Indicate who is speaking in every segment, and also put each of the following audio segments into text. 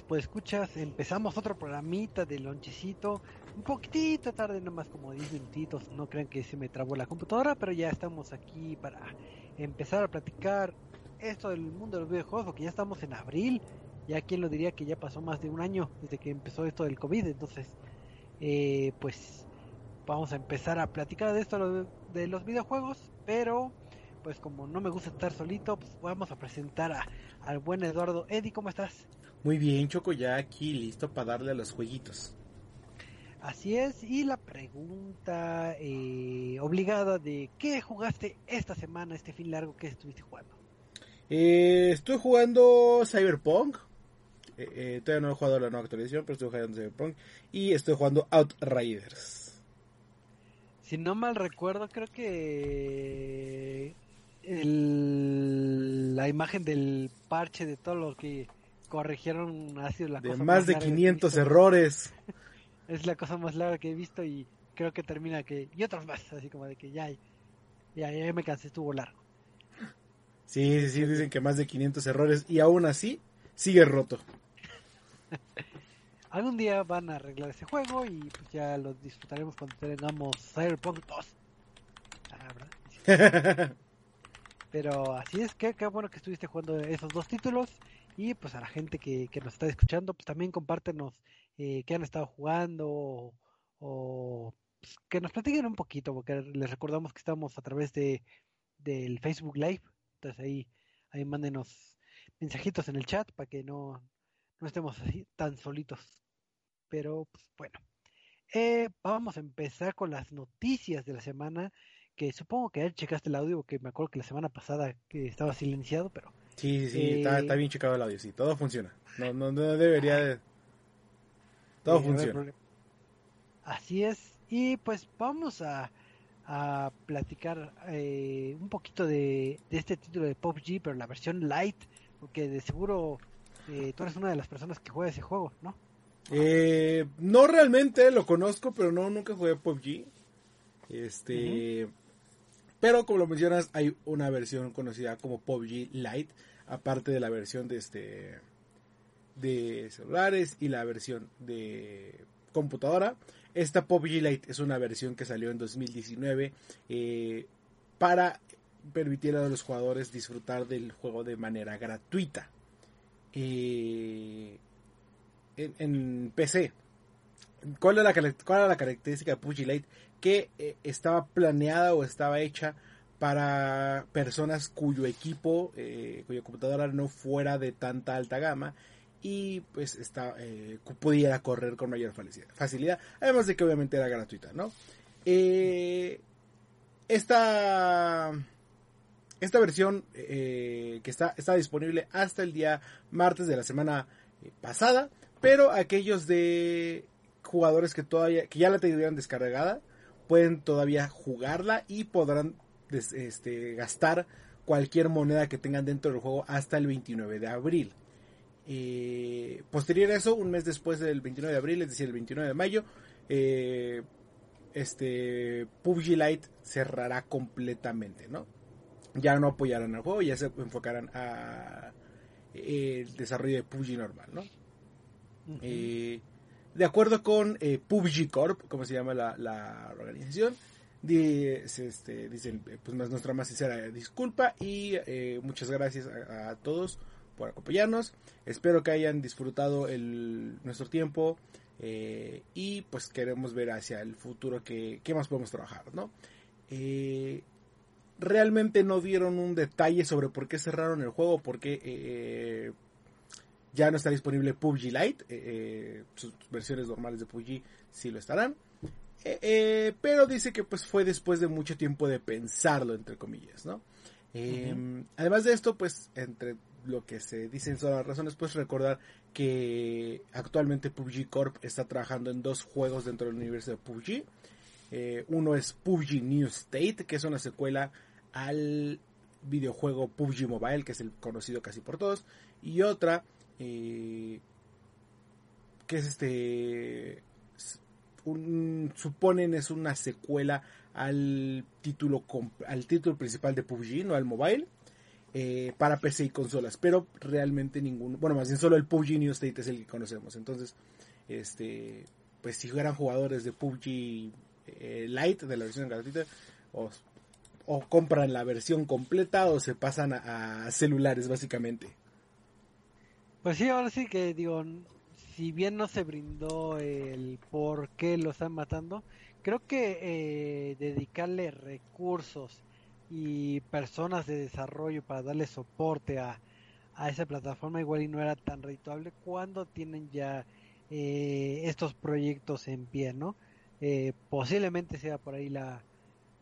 Speaker 1: pues escuchas. Empezamos otro programita de lonchecito. Un poquitito tarde, nomás como 10 minutitos. No crean que se me trabó la computadora, pero ya estamos aquí para empezar a platicar esto del mundo de los videojuegos, porque ya estamos en abril. Ya quien lo diría que ya pasó más de un año desde que empezó esto del COVID. Entonces, eh, pues vamos a empezar a platicar de esto de los videojuegos, pero pues como no me gusta estar solito, pues vamos a presentar a, al buen Eduardo. Eddie, ¿cómo estás?
Speaker 2: Muy bien, Choco, ya aquí listo para darle a los jueguitos.
Speaker 1: Así es, y la pregunta eh, obligada de ¿qué jugaste esta semana, este fin largo que estuviste jugando?
Speaker 2: Eh, estoy jugando Cyberpunk. Eh, eh, todavía no he jugado la nueva actualización, pero estoy jugando Cyberpunk. Y estoy jugando Outriders.
Speaker 1: Si no mal recuerdo, creo que el, la imagen del parche de todo lo que corrigieron ha sido la
Speaker 2: De
Speaker 1: cosa
Speaker 2: más de
Speaker 1: larga que he
Speaker 2: 500
Speaker 1: visto.
Speaker 2: errores.
Speaker 1: Es la cosa más larga que he visto y creo que termina que... Y otros más, así como de que ya, ya, ya me cansé, estuvo largo.
Speaker 2: Sí, sí, sí, dicen que más de 500 errores. Y aún así, sigue roto.
Speaker 1: Algún día van a arreglar ese juego y pues ya lo disfrutaremos cuando tengamos Cyberpunk 2. Ah, ¿verdad? Pero así es, que qué bueno que estuviste jugando esos dos títulos. Y pues a la gente que, que nos está escuchando, pues también compártenos eh, qué han estado jugando o, pues, que nos platiquen un poquito, porque les recordamos que estamos a través de del Facebook Live. Entonces ahí, ahí mándenos mensajitos en el chat para que no, no estemos así tan solitos. Pero pues bueno, eh, vamos a empezar con las noticias de la semana que supongo que él checaste el audio, porque me acuerdo que la semana pasada que estaba silenciado, pero
Speaker 2: Sí, sí,
Speaker 1: Eh,
Speaker 2: está, está bien checado el audio, sí, todo funciona. No, no, no debería de... Todo funciona.
Speaker 1: Así es, y pues vamos a, a platicar eh, un poquito de, de este título de PUBG, pero la versión light, porque de seguro eh, tú eres una de las personas que juega ese juego, ¿no?
Speaker 2: Eh, no realmente lo conozco, pero no, nunca jugué PUBG. Este... Pero como lo mencionas, hay una versión conocida como PUBG Lite, aparte de la versión de este de celulares y la versión de computadora. Esta PUBG Lite es una versión que salió en 2019 eh, para permitir a los jugadores disfrutar del juego de manera gratuita eh, en, PC. ¿Cuál es, la, cuál era la característica de PUBG Lite? Que eh, estaba planeada o estaba hecha para personas cuyo equipo, eh, cuya computadora no fuera de tanta alta gama y pues está, eh, pudiera correr con mayor facilidad, además de que obviamente era gratuita, ¿no? Eh, esta, esta versión eh, que está, está disponible hasta el día martes de la semana pasada, pero aquellos de jugadores que todavía que ya la tendrían descargada pueden todavía jugarla y podrán des- este, gastar cualquier moneda que tengan dentro del juego hasta el 29 de abril. Eh, posterior a eso, un mes después del 29 de abril, es decir, el 29 de mayo, eh, este PUBG Lite cerrará completamente, ¿no? Ya no apoyarán al juego, ya se enfocarán a eh, el desarrollo de PUBG normal, ¿no? De acuerdo con PUBG Corp, como se llama la, la organización, di- es, este, dicen pues nuestra más sincera disculpa y eh, muchas gracias a, todos por acompañarnos. Espero que hayan disfrutado el, nuestro tiempo eh, y pues queremos ver hacia el futuro que, qué más podemos trabajar, ¿no? Eh, realmente no dieron un detalle sobre por qué cerraron el juego, por qué eh, ya no está disponible PUBG Lite. Eh, sus versiones normales de PUBG sí lo estarán. Pero dice que pues fue después de mucho tiempo de pensarlo, entre comillas, ¿no? Además de esto, pues entre lo que se dicen son las razones, pues recordar que actualmente PUBG Corp está trabajando en dos juegos dentro del universo de PUBG. Eh, uno es PUBG New State, que es una secuela al videojuego PUBG Mobile, que es el conocido casi por todos. Y otra, eh, que es este, suponen es una secuela al título, al título principal de PUBG, no al mobile. Eh, para PC y consolas, pero realmente ninguno, bueno, más bien solo el PUBG New State es el que conocemos. Entonces, este, pues si fueran jugadores de PUBG eh, Lite, de la versión gratuita, o, compran la versión completa o se pasan a, celulares, básicamente.
Speaker 1: Pues sí, ahora sí que digo, si bien no se brindó el por qué lo están matando, creo que eh, dedicarle recursos y personas de desarrollo para darle soporte a, a esa plataforma igual y no era tan redituable cuando tienen ya eh, estos proyectos en pie, ¿no? Eh, posiblemente sea por ahí la,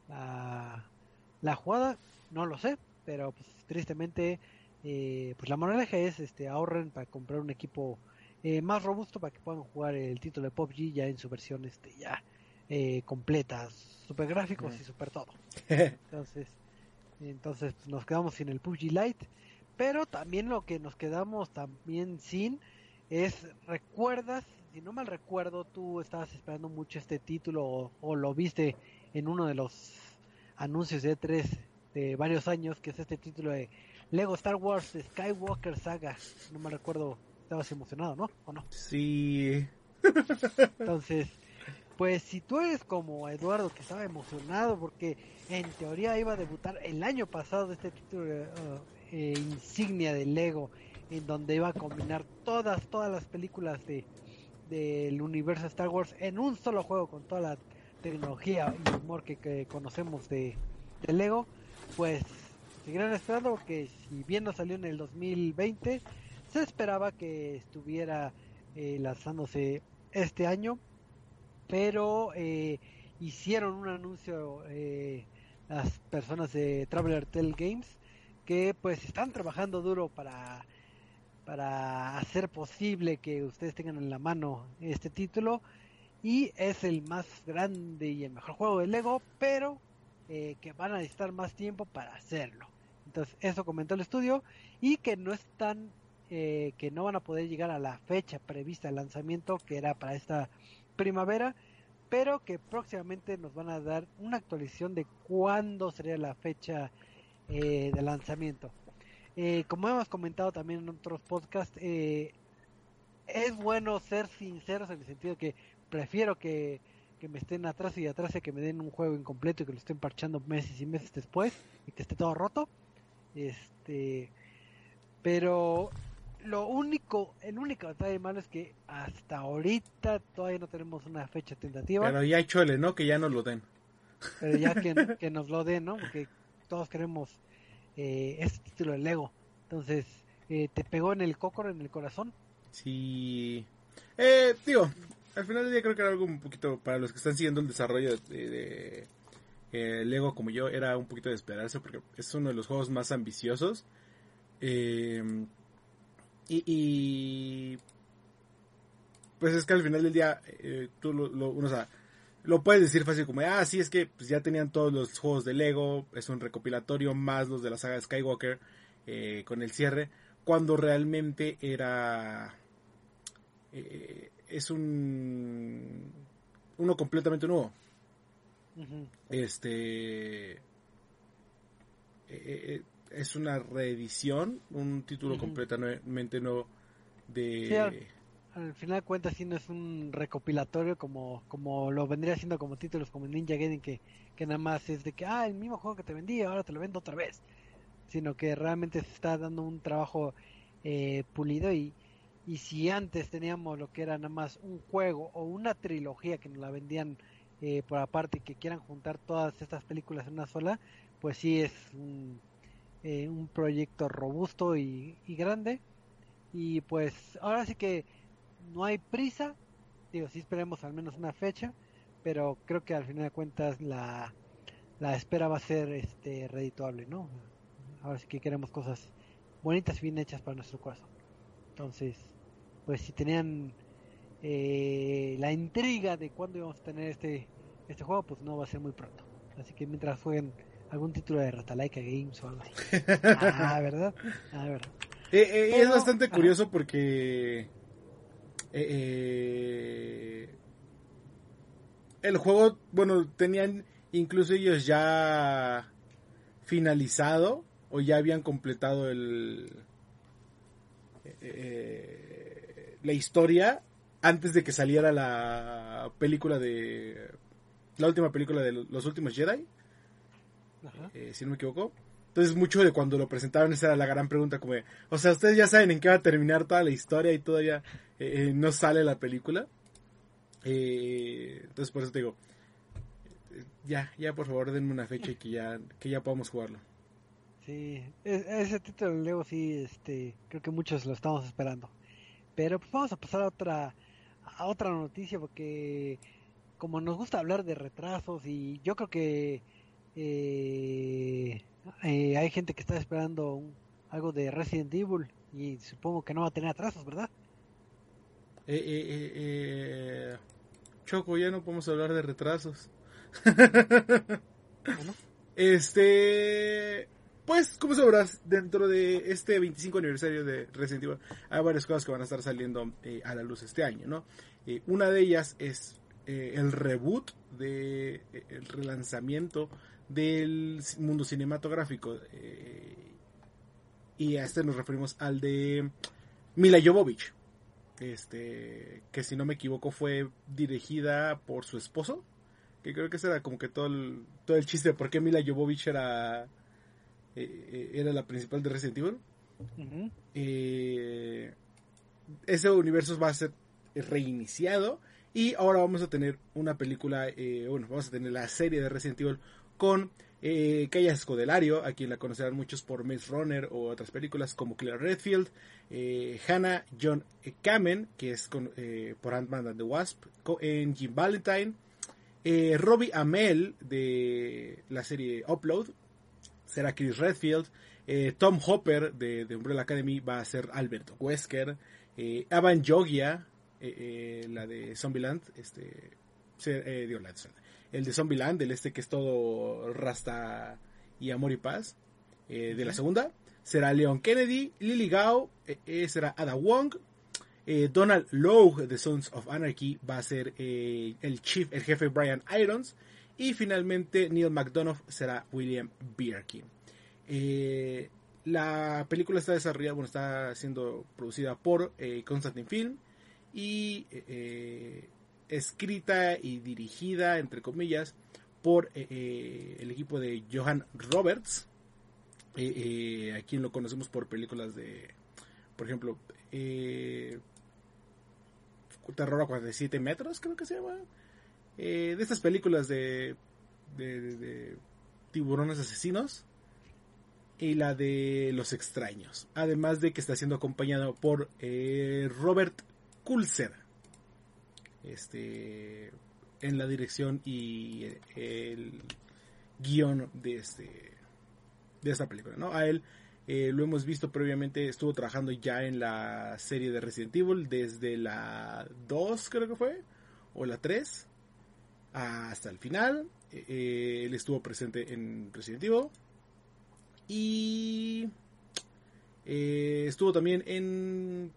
Speaker 1: la, jugada, no lo sé, pero pues, tristemente eh, pues la moraleja es este ahorren para comprar un equipo más robusto para que puedan jugar el título de PUBG ya en su versión este ya completa, super gráficos y super todo. Entonces, entonces pues, nos quedamos sin el PUBG Lite. Pero también lo que nos quedamos también sin es, recuerdas, si no mal recuerdo, tú estabas esperando mucho este título o, lo viste en uno de los anuncios de E3 de varios años, que es este título de Lego Star Wars Skywalker Saga. No me recuerdo, estabas emocionado, ¿no? ¿O no?
Speaker 2: Sí.
Speaker 1: Entonces, pues si tú eres como Eduardo que estaba emocionado porque en teoría iba a debutar el año pasado este título uh, eh, insignia de Lego en donde iba a combinar todas todas las películas de del universo Star Wars en un solo juego con toda la tecnología y humor que, conocemos de, Lego pues seguirán esperando porque si bien no salió en el 2020 se esperaba que estuviera eh, lanzándose este año pero eh, hicieron un anuncio eh, las personas de Traveler Tell Games que pues están trabajando duro para para hacer posible que ustedes tengan en la mano este título. Y es el más grande y el mejor juego de Lego pero eh, que van a necesitar más tiempo para hacerlo. Entonces eso comentó el estudio y que no están eh, que no van a poder llegar a la fecha prevista de lanzamiento que era para esta primavera, pero que próximamente nos van a dar una actualización de cuándo sería la fecha eh, de lanzamiento. Eh, como hemos comentado también en otros podcasts, eh, es bueno ser sinceros en el sentido que prefiero que, que me estén atrás y atrás y que me den un juego incompleto y que lo estén parchando meses y meses después y que esté todo roto. Este, pero lo único, el único detalle malo es que hasta ahorita todavía no tenemos una fecha tentativa.
Speaker 2: Pero ya chole, ¿no? Que ya nos lo den.
Speaker 1: Pero ya que, que nos lo den, ¿no? Porque todos queremos eh, este título de Lego. Entonces, eh, ¿te pegó en el cocor, en el corazón?
Speaker 2: Sí. Eh, digo, al final del día creo que era algo un poquito, para los que están siguiendo el desarrollo de, de eh, Lego como yo, era un poquito de esperarse porque es uno de los juegos más ambiciosos. Eh, y, pues es que al final del día eh, tú lo, lo, uno, lo puedes decir fácil como, ah, sí, es que pues, ya tenían todos los juegos de Lego, es un recopilatorio más los de la saga de Skywalker eh, con el cierre, cuando realmente era... Eh, es un... uno completamente nuevo. Este es una reedición, un título completamente nuevo de...
Speaker 1: al, final de cuentas sí no es un recopilatorio como, como lo vendría siendo como títulos como Ninja Gaiden que, que nada más es de que, ah, el mismo juego que te vendí, ahora te lo vendo otra vez. Sino que realmente se está dando un trabajo eh, pulido y, y si antes teníamos lo que era nada más un juego o una trilogía que nos la vendían eh, por aparte y que quieran juntar todas estas películas en una sola, pues sí es un, eh, un proyecto robusto y, y grande. Y pues ahora sí que no hay prisa, digo, sí esperemos al menos una fecha, pero creo que al final de cuentas la, la espera va a ser este redituable, ¿no? Ahora sí que queremos cosas bonitas bien hechas para nuestro corazón. Entonces, pues si tenían eh, la intriga de cuándo íbamos a tener este este juego, pues no va a ser muy pronto. Así que mientras jueguen algún título de Ratalaika Games o algo así. ah, ¿verdad? Ah, ¿verdad?
Speaker 2: Eh, eh, es bastante curioso porque eh, el juego, bueno, tenían incluso ellos ya finalizado o ya habían completado el la historia antes de que saliera la película de la última película de los últimos Jedi si no me equivoco entonces mucho de cuando lo presentaron esa era la gran pregunta como o sea ustedes ya saben en qué va a terminar toda la historia y todavía eh, no sale la película. Eh, entonces por eso te digo, ya, ya por favor denme una fecha y que ya, que ya podamos jugarlo.
Speaker 1: Sí, ese título de Lego sí, este, creo que muchos lo estamos esperando. Pero pues vamos a pasar a otra, a otra noticia porque como nos gusta hablar de retrasos y yo creo que eh, hay gente que está esperando algo de Resident Evil y supongo que no va a tener atrasos, ¿verdad?
Speaker 2: Eh, eh, eh, Choco, ya no podemos hablar de retrasos. Este, pues, como sabrás, dentro de este 25 aniversario de Resident Evil, hay varias cosas que van a estar saliendo a la luz este año, ¿no? una de ellas es el reboot, de, el relanzamiento del mundo cinematográfico. y a este nos referimos al de Mila Jovovich este que si no me equivoco fue dirigida por su esposo que creo que ese era como que todo el, todo el chiste de por qué Mila Jovovich era eh, eh, era la principal de Resident Evil eh, ese universo va a ser reiniciado y ahora vamos a tener una película bueno vamos a tener la serie de Resident Evil con eh, Kaya Scodelario, a quien la conocerán muchos por Maze Runner o otras películas como Claire Redfield, eh, Hannah John Kamen, que es eh, por Ant-Man and the Wasp, en Jim Valentine, eh, Robbie Amell de la serie Upload, será Chris Redfield, Tom Hopper de, Umbrella Academy va a ser Alberto Wesker, Avan Jogia, la de Zombieland, este, digo, la, el de Zombieland, el este que es todo rasta y amor y paz, eh, de la segunda. Será Leon Kennedy, Lily Gao, eh, eh, será Ada Wong, Donald Logue de Sons of Anarchy va a ser el chief, el jefe Brian Irons, y finalmente Neil McDonough será William Birkin. la película está desarrollada, bueno, está siendo producida por Constantine Film y escrita y dirigida, entre comillas, por eh, eh, el equipo de Johan Roberts, eh, a quien lo conocemos por películas de, por ejemplo, Terror a 47 metros, creo que se llama. de estas películas de, tiburones asesinos y la de los extraños. Además de que está siendo acompañado por Robert Kulzer este en la dirección y el guion de este de esta película no a él eh, lo hemos visto previamente estuvo trabajando ya en la serie de Resident Evil desde la 2 creo que fue o la 3 hasta el final. Eh, él estuvo presente en Resident Evil. Y eh, estuvo también en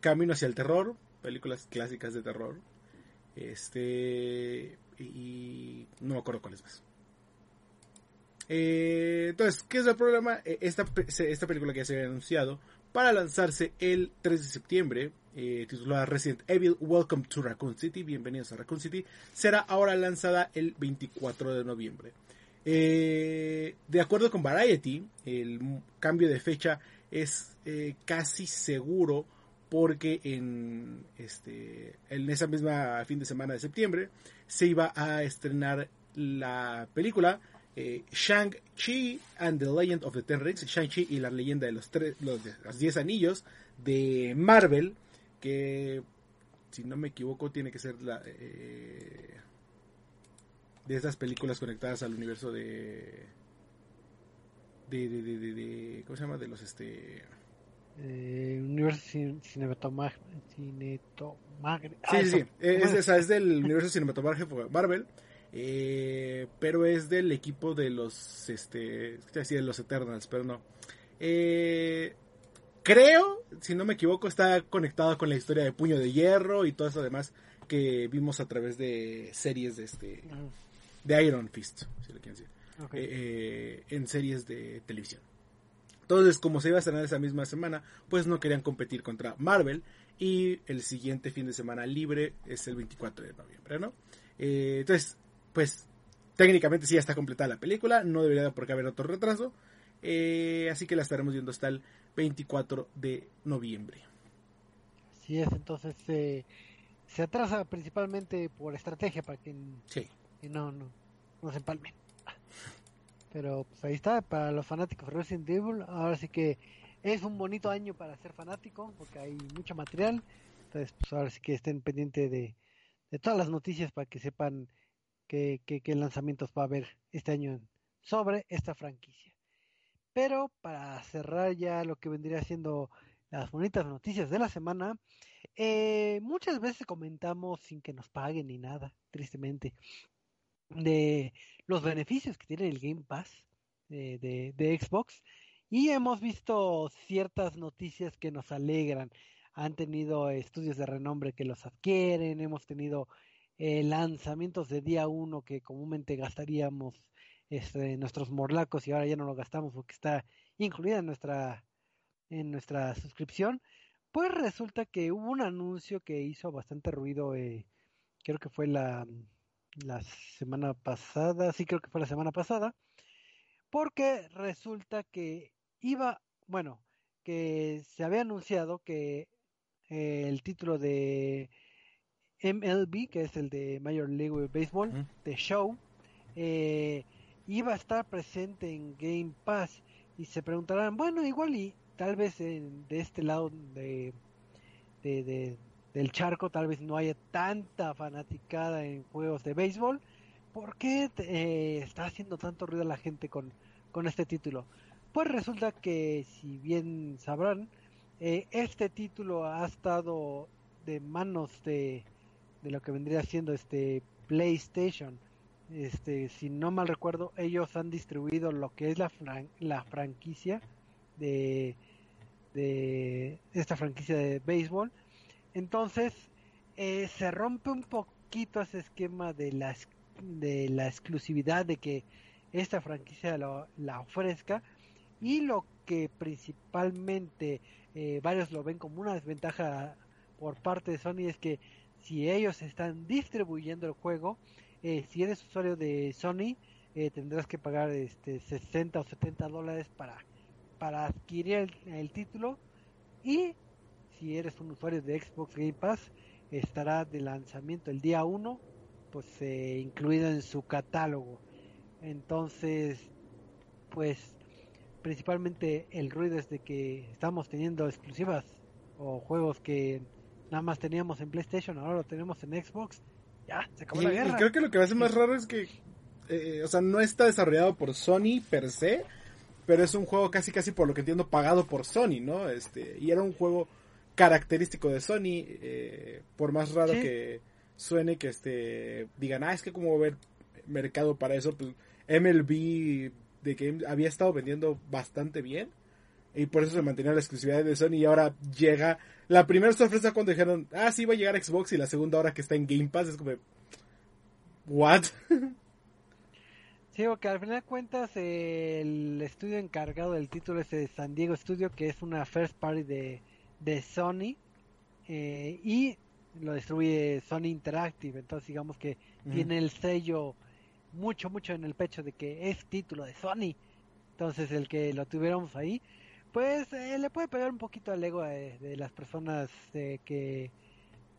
Speaker 2: Camino hacia el terror películas clásicas de terror. Este. Y no me acuerdo cuáles más. Eh, entonces, ¿qué es el problema? Eh, esta, esta película que se había anunciado para lanzarse el 3 de septiembre, eh, titulada Resident Evil Welcome to Raccoon City, bienvenidos a Raccoon City, será ahora lanzada el 24 de noviembre. de acuerdo con Variety, el cambio de fecha es casi seguro porque en, este, en esa misma fin de semana de septiembre se iba a estrenar la película eh, Shang-Chi and the Legend of the Ten Rings, Shang-Chi y la leyenda de los, tres, los, los diez anillos de Marvel, que si no me equivoco tiene que ser la, eh, de esas películas conectadas al universo de de, de, de, de, ¿cómo se llama? de los este
Speaker 1: eh, universo cinematográfico
Speaker 2: sí, sí, sí. Es, es, es, del universo cinematográfico Marvel eh, pero es del equipo de los este decir de los Eternals pero no. Eh, creo si no me equivoco está conectado con la historia de Puño de Hierro y todo eso demás que vimos a través de series de este de Iron Fist si lo quieren decir. Okay. eh, en series de televisión entonces, como se iba a estrenar esa misma semana, pues no querían competir contra Marvel. Y el siguiente fin de semana libre es el 24 de noviembre, ¿no? Eh, entonces, pues técnicamente sí ya está completada la película, no debería por qué haber otro retraso. Eh, así que la estaremos viendo hasta el 24 de noviembre.
Speaker 1: Así es, entonces eh, se atrasa principalmente por estrategia para que,
Speaker 2: sí.
Speaker 1: no, no, no se empalmen. Pero pues ahí está, para los fanáticos de Resident Evil, ahora sí que es un bonito año para ser fanático, porque hay mucho material. Entonces, pues ahora sí que estén pendientes de, de todas las noticias para que sepan qué, qué, qué lanzamientos va a haber este año sobre esta franquicia. Pero para cerrar ya lo que vendría siendo las bonitas noticias de la semana, eh, muchas veces comentamos sin que nos paguen ni nada, tristemente de los beneficios que tiene el Game Pass de, de, de, Xbox y hemos visto ciertas noticias que nos alegran. Han tenido estudios de renombre que los adquieren, hemos tenido eh, lanzamientos de día uno que comúnmente gastaríamos este, nuestros morlacos y ahora ya no lo gastamos porque está incluida en nuestra, en nuestra suscripción. Pues resulta que hubo un anuncio que hizo bastante ruido, eh, creo que fue la, la semana pasada, sí creo que fue la semana pasada, porque resulta que iba, bueno, que se había anunciado que eh, el título de MLB, que es el de Major League Baseball, -huh. de Show, eh, iba a estar presente en Game Pass y se preguntarán, bueno, igual y tal vez en, de este lado de, de, de del charco tal vez no haya tanta fanaticada en juegos de béisbol. ¿Por qué eh, está haciendo tanto ruido la gente con, con este título? Pues resulta que, si bien sabrán, eh, este título ha estado de manos de, de lo que vendría siendo este PlayStation. Este, si no mal recuerdo, ellos han distribuido lo que es la, fran la franquicia de, de esta franquicia de béisbol entonces, eh, se rompe un poquito ese esquema de la, de la exclusividad de que esta franquicia lo, la ofrezca y lo que principalmente eh, varios lo ven como una desventaja por parte de Sony es que si ellos están distribuyendo el juego, eh, si eres usuario de Sony, eh, tendrás que pagar este 60 o 70 dólares para, adquirir el, el título y si eres un usuario de Xbox Game Pass, estará de lanzamiento el día 1, pues eh, incluido en su catálogo. Entonces, pues principalmente el ruido es de que estamos teniendo exclusivas o juegos que nada más teníamos en PlayStation, ahora lo tenemos en Xbox. Ya, se acabó
Speaker 2: y,
Speaker 1: la guerra.
Speaker 2: Y creo que lo que me hace más raro es que, eh, o sea, no está desarrollado por Sony per se, pero es un juego casi casi por lo que entiendo pagado por Sony, ¿no? Este, y era un juego característico de Sony, eh, por más raro ¿Sí? que suene que este digan, ah, es que como ver mercado para eso, pues MLB de Game había estado vendiendo bastante bien y por eso se mantenía la exclusividad de Sony y ahora llega la primera sorpresa cuando dijeron, ah, sí va a llegar Xbox y la segunda hora que está en Game Pass es como, what?
Speaker 1: Sí, porque al final de cuentas el estudio encargado del título es de San Diego Studio, que es una first party de, de Sony eh, y lo distribuye Sony Interactive, entonces digamos que mm. tiene el sello mucho, mucho en el pecho de que es título de Sony, entonces el que lo tuviéramos ahí, pues eh, le puede pegar un poquito al ego de, de las personas eh, que,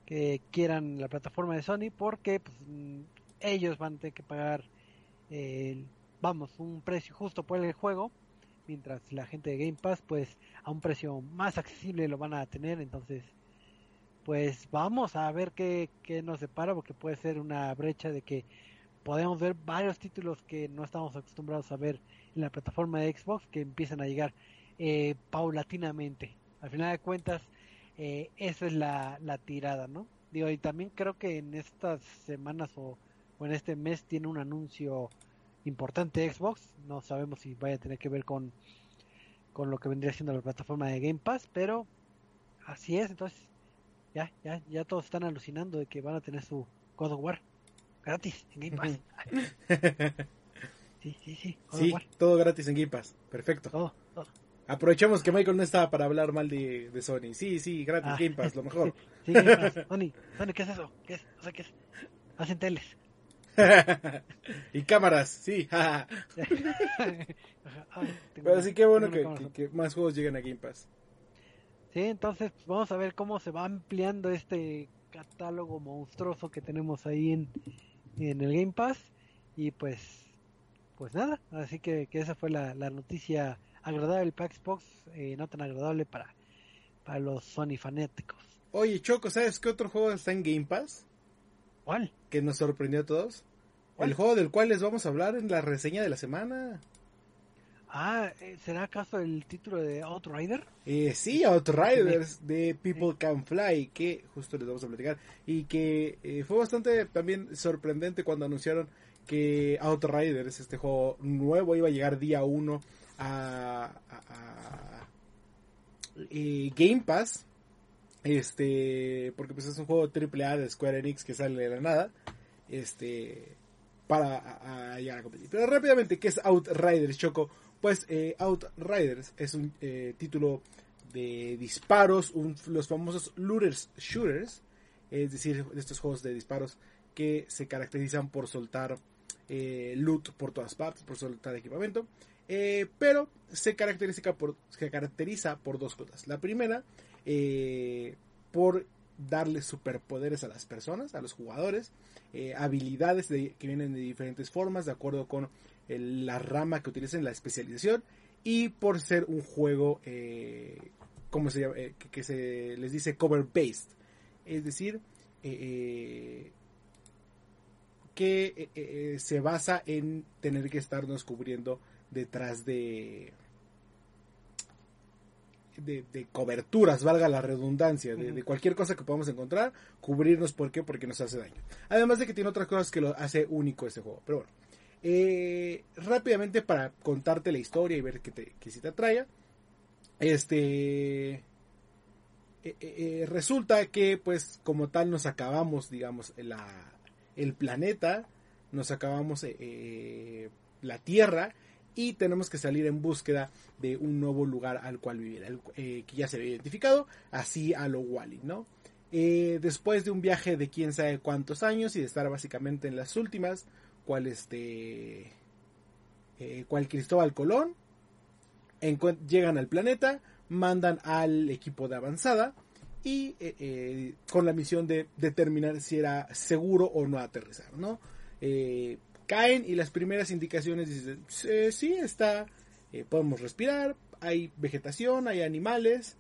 Speaker 1: que quieran la plataforma de Sony porque pues, ellos van a tener que pagar, vamos, un precio justo por el juego, mientras la gente de Game Pass, pues a un precio más accesible lo van a tener, entonces, pues vamos a ver qué, qué nos separa, porque puede ser una brecha de que podemos ver varios títulos que no estamos acostumbrados a ver en la plataforma de Xbox que empiezan a llegar eh, paulatinamente. Al final de cuentas, eh, esa es la, la tirada, ¿no? Digo, y también creo que en estas semanas o, o en este mes tiene un anuncio importante Xbox. No sabemos si vaya a tener que ver con, con lo que vendría siendo la plataforma de Game Pass, pero así es. Entonces, ya, ya, ya todos están alucinando de que van a tener su God of War gratis en Game Pass. sí, sí, sí. God
Speaker 2: Sí,
Speaker 1: War,
Speaker 2: todo gratis en Game Pass. Perfecto.
Speaker 1: todo, todo.
Speaker 2: Aprovechemos que Michael no estaba para hablar mal de, de Sony. Sí, sí, gratis
Speaker 1: Ah,
Speaker 2: Game Pass, lo mejor.
Speaker 1: Sí, Game Pass. Sony, Sony, ¿qué es eso? ¿Qué es? No sé qué es. Hacen teles.
Speaker 2: y cámaras, sí. Pero sí, qué bueno que más juegos lleguen a Game Pass.
Speaker 1: Sí, entonces pues, vamos a ver cómo se va ampliando este catálogo monstruoso que tenemos ahí en, en el Game Pass. Y pues, pues nada, así que, que esa fue la, la noticia agradable para Xbox, eh, no tan agradable para, para los Sony fanáticos.
Speaker 2: Oye, Choco, ¿sabes qué otro juego está en Game Pass?
Speaker 1: ¿Cuál?
Speaker 2: Que nos sorprendió a todos.
Speaker 1: ¿Cuál?
Speaker 2: El juego del cual les vamos a hablar en la reseña de la semana.
Speaker 1: Ah, eh, ¿será acaso el título de Outrider?
Speaker 2: Eh, sí, Outriders de People Can Fly, que justo les vamos a platicar. Y que eh, fue bastante también sorprendente cuando anunciaron que Outriders, este juego nuevo, iba a llegar día 1 a, a- a- eh, Game Pass. Este, porque pues es un juego AAA de Square Enix que sale de la nada. Este, para a- llegar a competir. Pero rápidamente, ¿qué es Outriders, Choco? Pues eh, Outriders es un eh, título de disparos, los famosos looters shooters, es decir, de estos juegos de disparos que se caracterizan por soltar eh, loot por todas partes, por soltar equipamiento, pero se caracteriza por, se caracteriza por dos cosas. La primera, eh, por darle superpoderes a las personas, a los jugadores, eh, habilidades de- que vienen de diferentes formas, de acuerdo con la rama que utilicen, la especialización, y por ser un juego, eh, ¿cómo se llama? Eh, que, se les dice cover based, es decir, que se basa en tener que estarnos cubriendo detrás de de, de coberturas, valga la redundancia, de, de cualquier cosa que podamos encontrar, cubrirnos, ¿por qué? Porque nos hace daño. Además de que tiene otras cosas que lo hace único este juego. Pero bueno, eh, rápidamente para contarte la historia y ver que, te, que si te atrae, este... eh, eh, resulta que pues como tal nos acabamos, digamos, la, el planeta, nos acabamos la Tierra y tenemos que salir en búsqueda de un nuevo lugar al cual vivir, eh, que ya se había identificado, así a lo Wally, ¿no? Eh, después de un viaje de quién sabe cuántos años y de estar básicamente en las últimas, cual este, eh, cual Cristóbal Colón, llegan al planeta, mandan al equipo de avanzada y eh, con la misión de determinar si era seguro o no aterrizar, ¿no? Eh, caen y las primeras indicaciones dicen, "Eh, sí, está, eh, podemos respirar, hay vegetación, hay animales,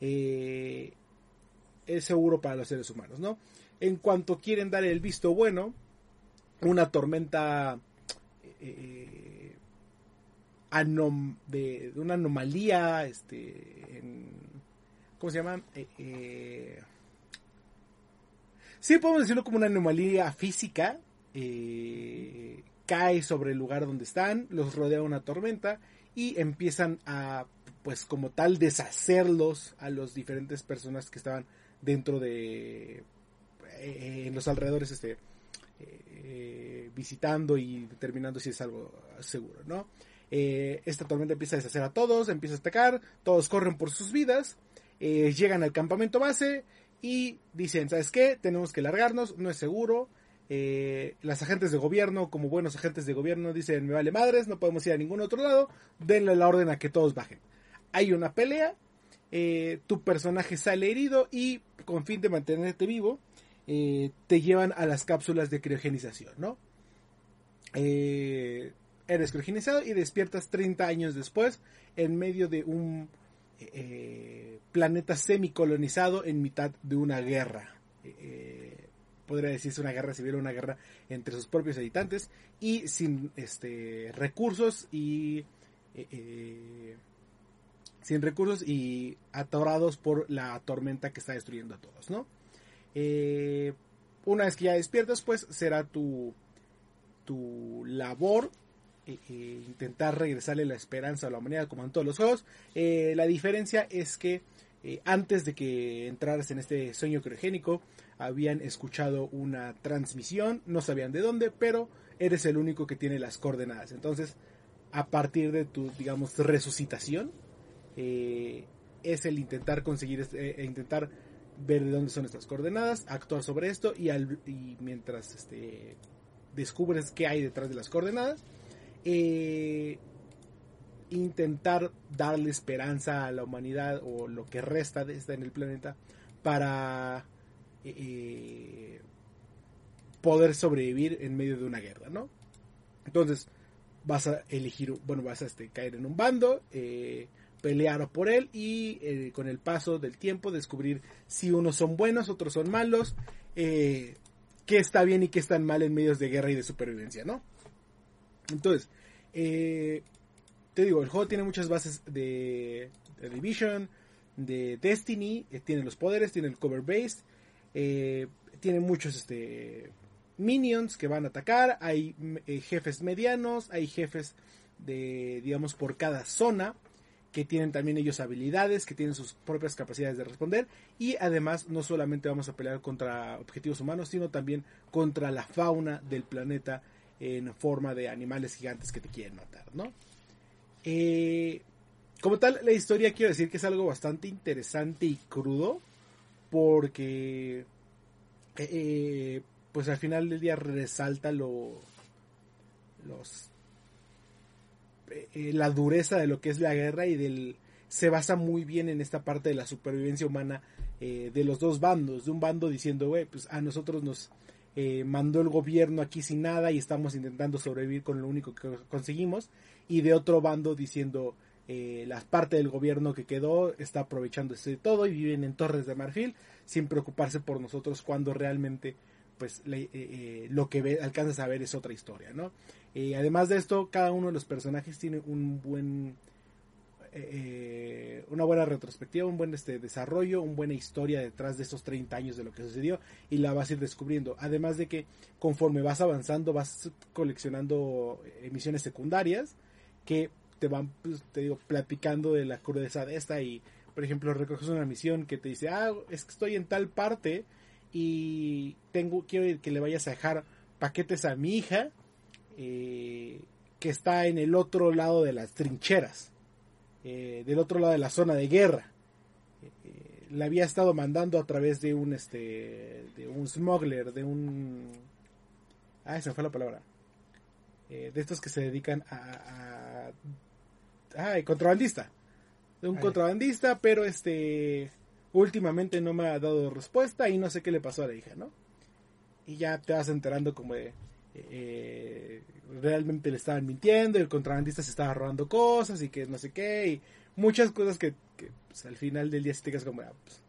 Speaker 2: eh, es seguro para los seres humanos, ¿no? En cuanto quieren dar el visto bueno, una tormenta eh, anom- de, una anomalía, este, en- ¿cómo se llama? Sí, podemos decirlo como una anomalía física, eh, cae sobre el lugar donde están, los rodea una tormenta y empiezan a, pues como tal, deshacerlos a los diferentes personas que estaban dentro de, eh, en los alrededores, este, eh, visitando y determinando si es algo seguro, ¿no? Esta tormenta empieza a deshacer a todos, empieza a atacar, todos corren por sus vidas, llegan al campamento base y dicen, ¿sabes qué? Tenemos que largarnos, no es seguro. Eh, las agentes de gobierno, como buenos agentes de gobierno, dicen, me vale madres, no podemos ir a ningún otro lado, denle la orden a que todos bajen. Hay una pelea, eh, tu personaje sale herido y con fin de mantenerte vivo, eh, te llevan a las cápsulas de criogenización, ¿no? Eres criogenizado y despiertas 30 años después en medio de un planeta semicolonizado en mitad de una guerra. Eh, podría decirse una guerra civil, una guerra entre sus propios habitantes y sin este recursos y eh, sin recursos y atorados por la tormenta que está destruyendo a todos, ¿no? una vez que ya despiertas, pues será tu tu labor eh, eh, intentar regresarle la esperanza a la humanidad como en todos los juegos. Eh, la diferencia es que antes de que entraras en este sueño criogénico habían escuchado una transmisión, no sabían de dónde, pero eres el único que tiene las coordenadas. Entonces, a partir de tu, digamos, resucitación, es el intentar conseguir, e intentar ver de dónde son estas coordenadas, actuar sobre esto y, al, y mientras este, descubres qué hay detrás de las coordenadas, eh, intentar darle esperanza a la humanidad o lo que resta de esta en el planeta para eh, poder sobrevivir en medio de una guerra, ¿no? Entonces vas a elegir, bueno, vas a este, caer en un bando, eh, pelear por él y con el paso del tiempo descubrir si unos son buenos, otros son malos, qué está bien y qué está mal en medios de guerra y de supervivencia, ¿no? Entonces, eh, te digo, el juego tiene muchas bases de, Division, de Destiny, eh, tiene los poderes, tiene el cover base, eh, tiene muchos este, minions que van a atacar, hay jefes medianos, hay jefes de, digamos, por cada zona que tienen también ellos habilidades, que tienen sus propias capacidades de responder y además no solamente vamos a pelear contra objetivos humanos, sino también contra la fauna del planeta en forma de animales gigantes que te quieren matar, ¿no? Eh, como tal, la historia quiero decir que es algo bastante interesante y crudo, porque eh, pues al final del día resalta lo los eh, la dureza de lo que es la guerra y del se basa muy bien en esta parte de la supervivencia humana de los dos bandos de un bando diciendo güey pues a nosotros nos eh, mandó el gobierno aquí sin nada y estamos intentando sobrevivir con lo único que conseguimos. Y de otro bando diciendo eh, la parte del gobierno que quedó está aprovechándose de todo y viven en Torres de Marfil sin preocuparse por nosotros cuando realmente pues eh, lo que alcanzas a ver es otra historia no además de esto cada uno de los personajes tiene un buen eh, una buena retrospectiva, un buen este, desarrollo, una buena historia detrás de estos 30 años de lo que sucedió y la vas a ir descubriendo. Además de que conforme vas avanzando vas coleccionando emisiones secundarias que te van, pues, te digo, platicando de la crudeza de esta y, por ejemplo, recoges una misión que te dice, ah, es que estoy en tal parte y tengo, quiero que le vayas a dejar paquetes a mi hija eh, que está en el otro lado de las trincheras. Eh, del otro lado de la zona de guerra. Eh, la había estado mandando a través de un este de un smuggler, de un ah esa fue la palabra. Eh, de estos que se dedican a, a, contrabandista. De un contrabandista pero este últimamente no me ha dado respuesta y no sé qué le pasó a la hija no y ya te vas enterando como de eh, realmente le estaban mintiendo, el contrabandista se estaba robando cosas y que no sé qué, y muchas cosas que, pues, al final del día te quedas como, ah, pues,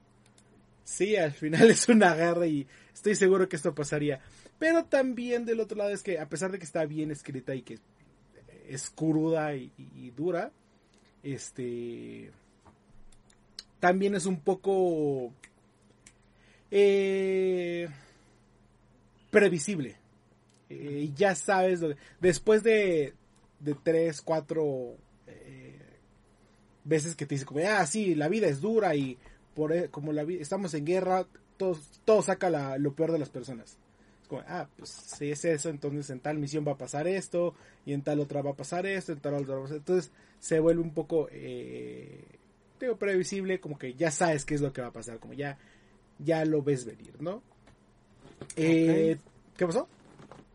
Speaker 2: sí, al final es una guerra y estoy seguro que esto pasaría. Pero también del otro lado es que a pesar de que está bien escrita y que es cruda y, dura, este también es un poco eh, previsible eh, ya sabes, después de, de tres, cuatro eh, veces que te dice como, ah, sí, la vida es dura y por e, como la estamos en guerra, todo, todo saca lo peor de las personas. Es como, ah, pues si es eso, entonces en tal misión va a pasar esto, y en tal otra va a pasar esto, en tal otra va a pasar Entonces se vuelve un poco, eh, previsible, como que ya sabes qué es lo que va a pasar, como ya, ya lo ves venir, ¿no? Eh, ¿Qué pasó?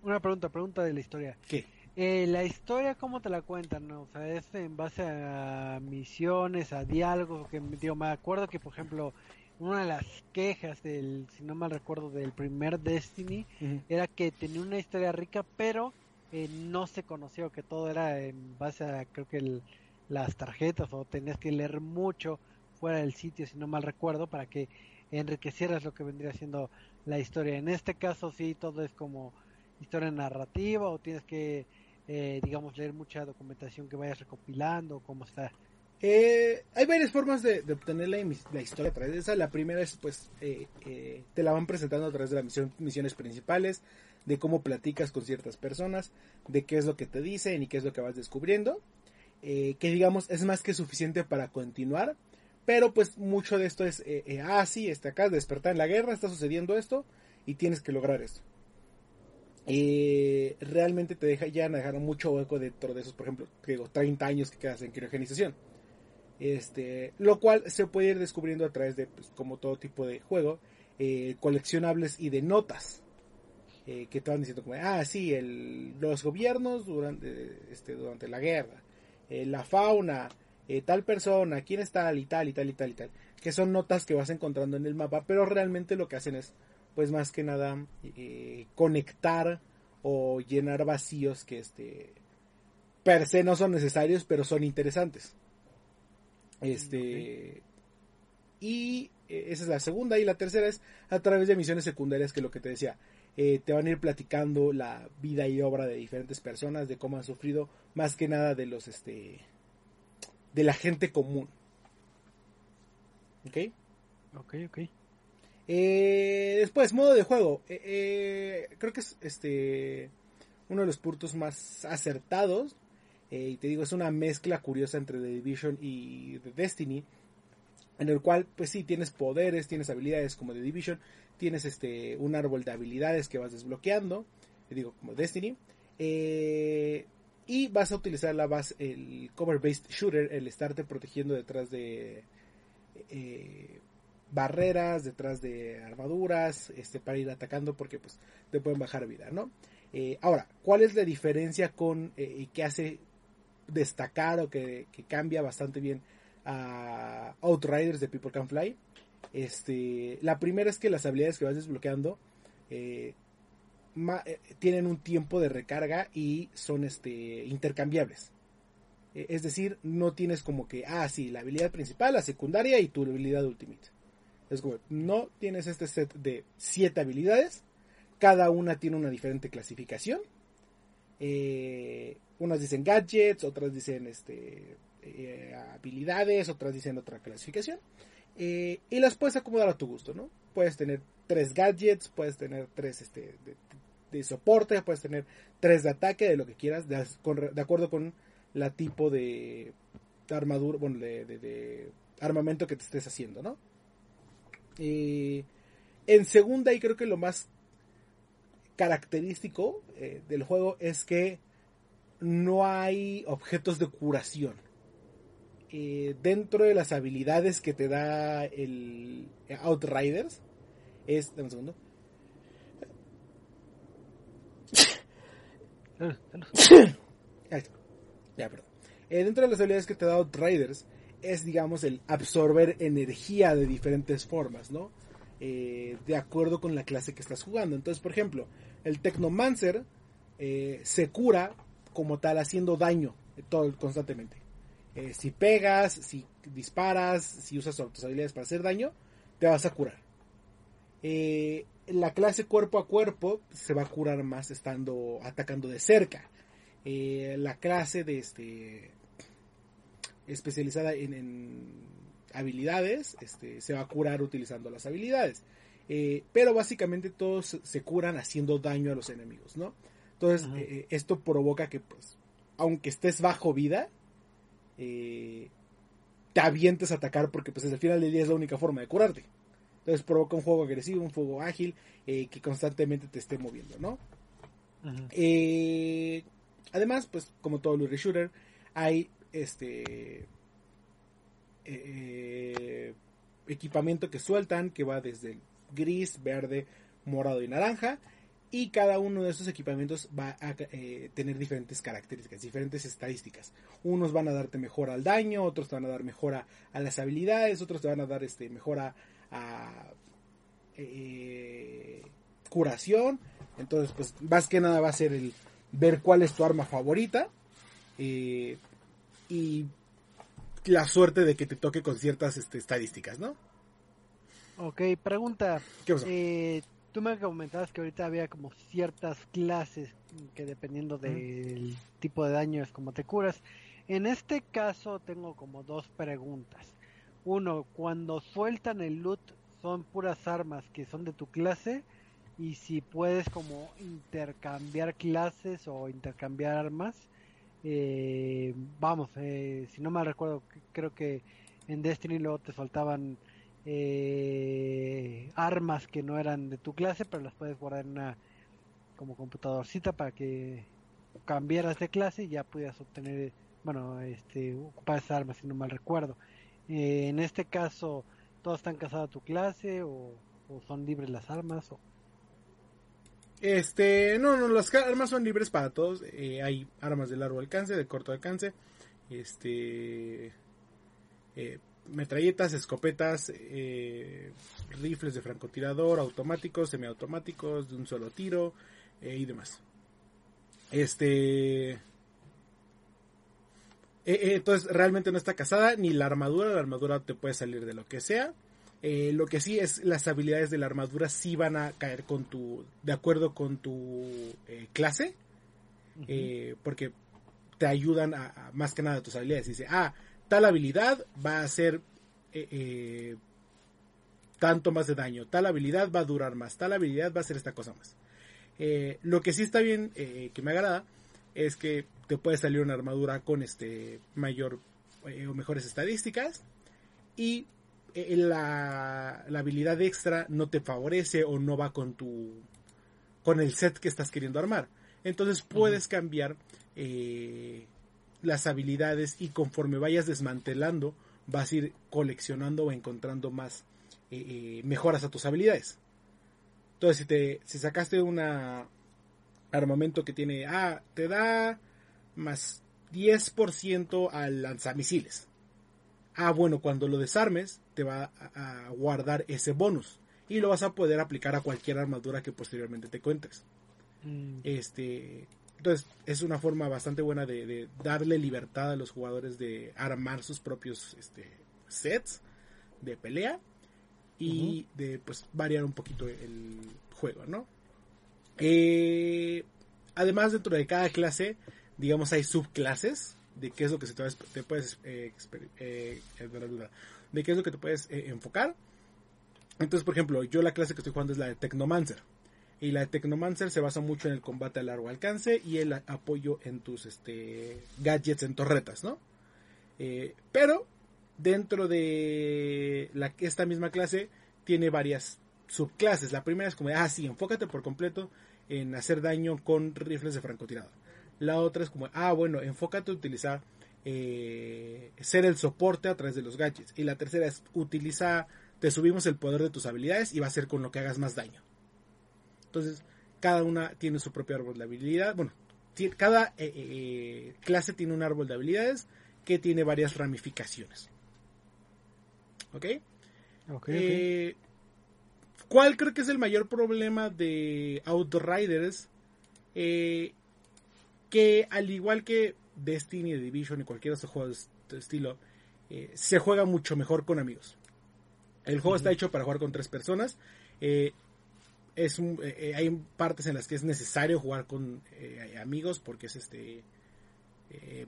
Speaker 1: Una pregunta, pregunta de la historia.
Speaker 2: ¿Qué?
Speaker 1: Eh, la historia, ¿cómo te la cuentan? No? O sea, es en base a misiones, a diálogos, que digo, me acuerdo que, por ejemplo, una de las quejas del, si no mal recuerdo, del primer Destiny, era que tenía una historia rica, pero eh, no se conoció, que todo era en base a, creo que las tarjetas, o tenías que leer mucho fuera del sitio, si no mal recuerdo, para que enriquecieras lo que vendría siendo la historia. En este caso sí, todo es como historia narrativa, o tienes que, eh, digamos, leer mucha documentación que vayas recopilando, cómo está.
Speaker 2: Eh, hay varias formas de, obtener la, historia a través de esa. La primera es, pues, eh, te la van presentando a través de las misiones principales de cómo platicas con ciertas personas, de qué es lo que te dicen y qué es lo que vas descubriendo, eh, que digamos es más que suficiente para continuar, pero pues mucho de esto es, eh, eh, ah, sí, está acá, despertar en la guerra, está sucediendo esto y tienes que lograr esto. Realmente te deja ya dejar mucho hueco dentro de esos, por ejemplo, digo, 30 años que quedas en criogenización. Este, lo cual se puede ir descubriendo a través de, pues, como todo tipo de juego, coleccionables y de notas. Eh, que estaban diciendo como, ah, sí, el, los gobiernos durante, este, durante la guerra, eh, la fauna, eh, tal persona, quién es tal y tal y tal y tal y tal, que son notas que vas encontrando en el mapa, pero realmente lo que hacen es, pues más que nada, conectar o llenar vacíos que este per se no son necesarios, pero son interesantes. Este y esa es la segunda y la tercera es a través de misiones secundarias que lo que te decía, eh, te van a ir platicando la vida y obra de diferentes personas, de cómo han sufrido, más que nada de los, este, de la gente común. ¿Ok?
Speaker 1: Ok, ok.
Speaker 2: Eh, después, modo de juego. Eh, creo que es este uno de los puntos más acertados. y te digo, es una mezcla curiosa entre The Division y The Destiny. En el cual, pues sí, tienes poderes, tienes habilidades como The Division, tienes este un árbol de habilidades que vas desbloqueando, digo como Destiny, eh, y vas a utilizar la base, el cover based shooter, el estarte protegiendo detrás de eh, barreras, detrás de armaduras, este para ir atacando porque pues te pueden bajar vida, ¿no? Eh, ahora, ¿cuál es la diferencia con y qué hace destacar o que, cambia bastante bien a Outriders de People Can Fly? Este, la primera es que las habilidades que vas desbloqueando eh, eh, tienen un tiempo de recarga y son este, intercambiables. Es decir, no tienes como que, ah, sí, la habilidad principal, la secundaria y tu habilidad ultimate. Es como, no tienes este set de 7 habilidades. Cada una tiene una diferente clasificación. Eh, unas dicen gadgets, otras dicen este, habilidades, otras dicen otra clasificación. Eh, y las puedes acomodar a tu gusto, ¿no? Puedes tener tres gadgets, puedes tener tres este, de, soporte, puedes tener tres de ataque, de lo que quieras, de, acuerdo con la tipo de armadura, bueno, de, armamento que te estés haciendo, ¿no? Eh, en segunda, y creo que lo más característico eh, del juego es que no hay objetos de curación. Eh, dentro de las habilidades que te da el Outriders es... Dame un segundo. Ya, perdón. Eh, dentro de las habilidades que te da Outriders es, digamos, el absorber energía de diferentes formas, ¿no? Eh, de acuerdo con la clase que estás jugando. Entonces, por ejemplo, el Technomancer se cura como tal haciendo daño todo, constantemente. Eh, si pegas, si disparas, si usas tus habilidades para hacer daño, te vas a curar. Eh, la clase cuerpo a cuerpo se va a curar más estando atacando de cerca. Eh, la clase de este especializada en, habilidades este, se va a curar utilizando las habilidades. pero básicamente todos se curan haciendo daño a los enemigos, ¿no? Entonces, esto provoca que, pues, aunque estés bajo vida, eh, te avientes a atacar porque pues al final del día es la única forma de curarte. Entonces provoca un juego agresivo, un juego ágil eh, que constantemente te esté moviendo, ¿no? Eh, además, pues como todo Lurie Shooter, hay este equipamiento que sueltan que va desde gris, verde, morado y naranja y cada uno de esos equipamientos va a eh, tener diferentes características, diferentes estadísticas. Unos van a darte mejor al daño, otros te van a dar mejora a las habilidades, otros te van a dar este mejora a eh, curación. Entonces, pues más que nada va a ser el ver cuál es tu arma favorita y la suerte de que te toque con ciertas este, estadísticas, ¿no?
Speaker 1: Ok, pregunta.
Speaker 2: ¿Qué pasó?
Speaker 1: Eh, tú me comentabas que ahorita había como ciertas clases que dependiendo del tipo de daño es como te curas. En este caso tengo como dos preguntas. Uno, cuando sueltan el loot son puras armas que son de tu clase y si puedes como intercambiar clases o intercambiar armas. Eh, vamos, eh, si no mal recuerdo, creo que en Destiny luego te soltaban eh, armas que no eran de tu clase, pero las puedes guardar en una como computadorcita para que cambiaras de clase y ya pudieras obtener, bueno, este, ocupar esas armas, si no mal recuerdo. Eh, en este caso, ¿todos están casados a tu clase o, son libres las armas? O...
Speaker 2: Este, no, no, las armas son libres para todos. Eh, hay armas de largo alcance, de corto alcance. Este, eh, metralletas, escopetas, eh, rifles de francotirador, automáticos, semiautomáticos, de un solo tiro y demás. Este. Entonces realmente no está casada ni la armadura, la armadura te puede salir de lo que sea. Lo que sí es las habilidades de la armadura sí van a caer con tu, de acuerdo con tu clase, porque te ayudan a, más que nada tus habilidades. Dice, ah, tal habilidad va a hacer eh, eh, tanto más de daño, tal habilidad va a durar más, tal habilidad va a hacer esta cosa más. Eh, lo que sí está bien, que me agrada, es que te puede salir una armadura con este mayor o mejores estadísticas y la, la, habilidad extra no te favorece o no va con tu con el set que estás queriendo armar. Entonces puedes cambiar las habilidades y conforme vayas desmantelando vas a ir coleccionando o encontrando más eh, eh, mejoras a tus habilidades. Entonces si te si sacaste un armamento que tiene ah te da más 10% al lanzamisiles. Ah, bueno, cuando lo desarmes te va a, guardar ese bonus y lo vas a poder aplicar a cualquier armadura que posteriormente te cuentes. Mm. Este, entonces, es una forma bastante buena de, darle libertad a los jugadores de armar sus propios este, sets de pelea y de pues variar un poquito el juego, ¿no? Eh, además, dentro de cada clase, digamos, hay subclases de qué es lo que se te, puedes eh, eh, de qué es lo que te puedes enfocar. Entonces, por ejemplo, yo la clase que estoy jugando es la de Technomancer. Y la de Technomancer se basa mucho en el combate a largo alcance y el apoyo en tus este, gadgets en torretas, ¿no? Eh, pero dentro de la, esta misma clase tiene varias subclases. La primera es como, ah, sí, enfócate por completo en hacer daño con rifles de francotirador. La otra es como, ah, bueno, enfócate en utilizar, eh, ser el soporte a través de los gadgets. Y la tercera es, utiliza, te subimos el poder de tus habilidades y va a ser con lo que hagas más daño. Entonces, cada una tiene su propio árbol de habilidad. Bueno, cada eh, eh, clase tiene un árbol de habilidades que tiene varias ramificaciones. ¿Ok?
Speaker 1: okay,
Speaker 2: ¿Cuál creo que es el mayor problema de Outriders? que al igual que Destiny, Division y cualquier otro juego de este estilo, se juega mucho mejor con amigos. El juego está hecho para jugar con tres personas es un, eh, eh, hay partes en las que es necesario jugar con eh, amigos porque es este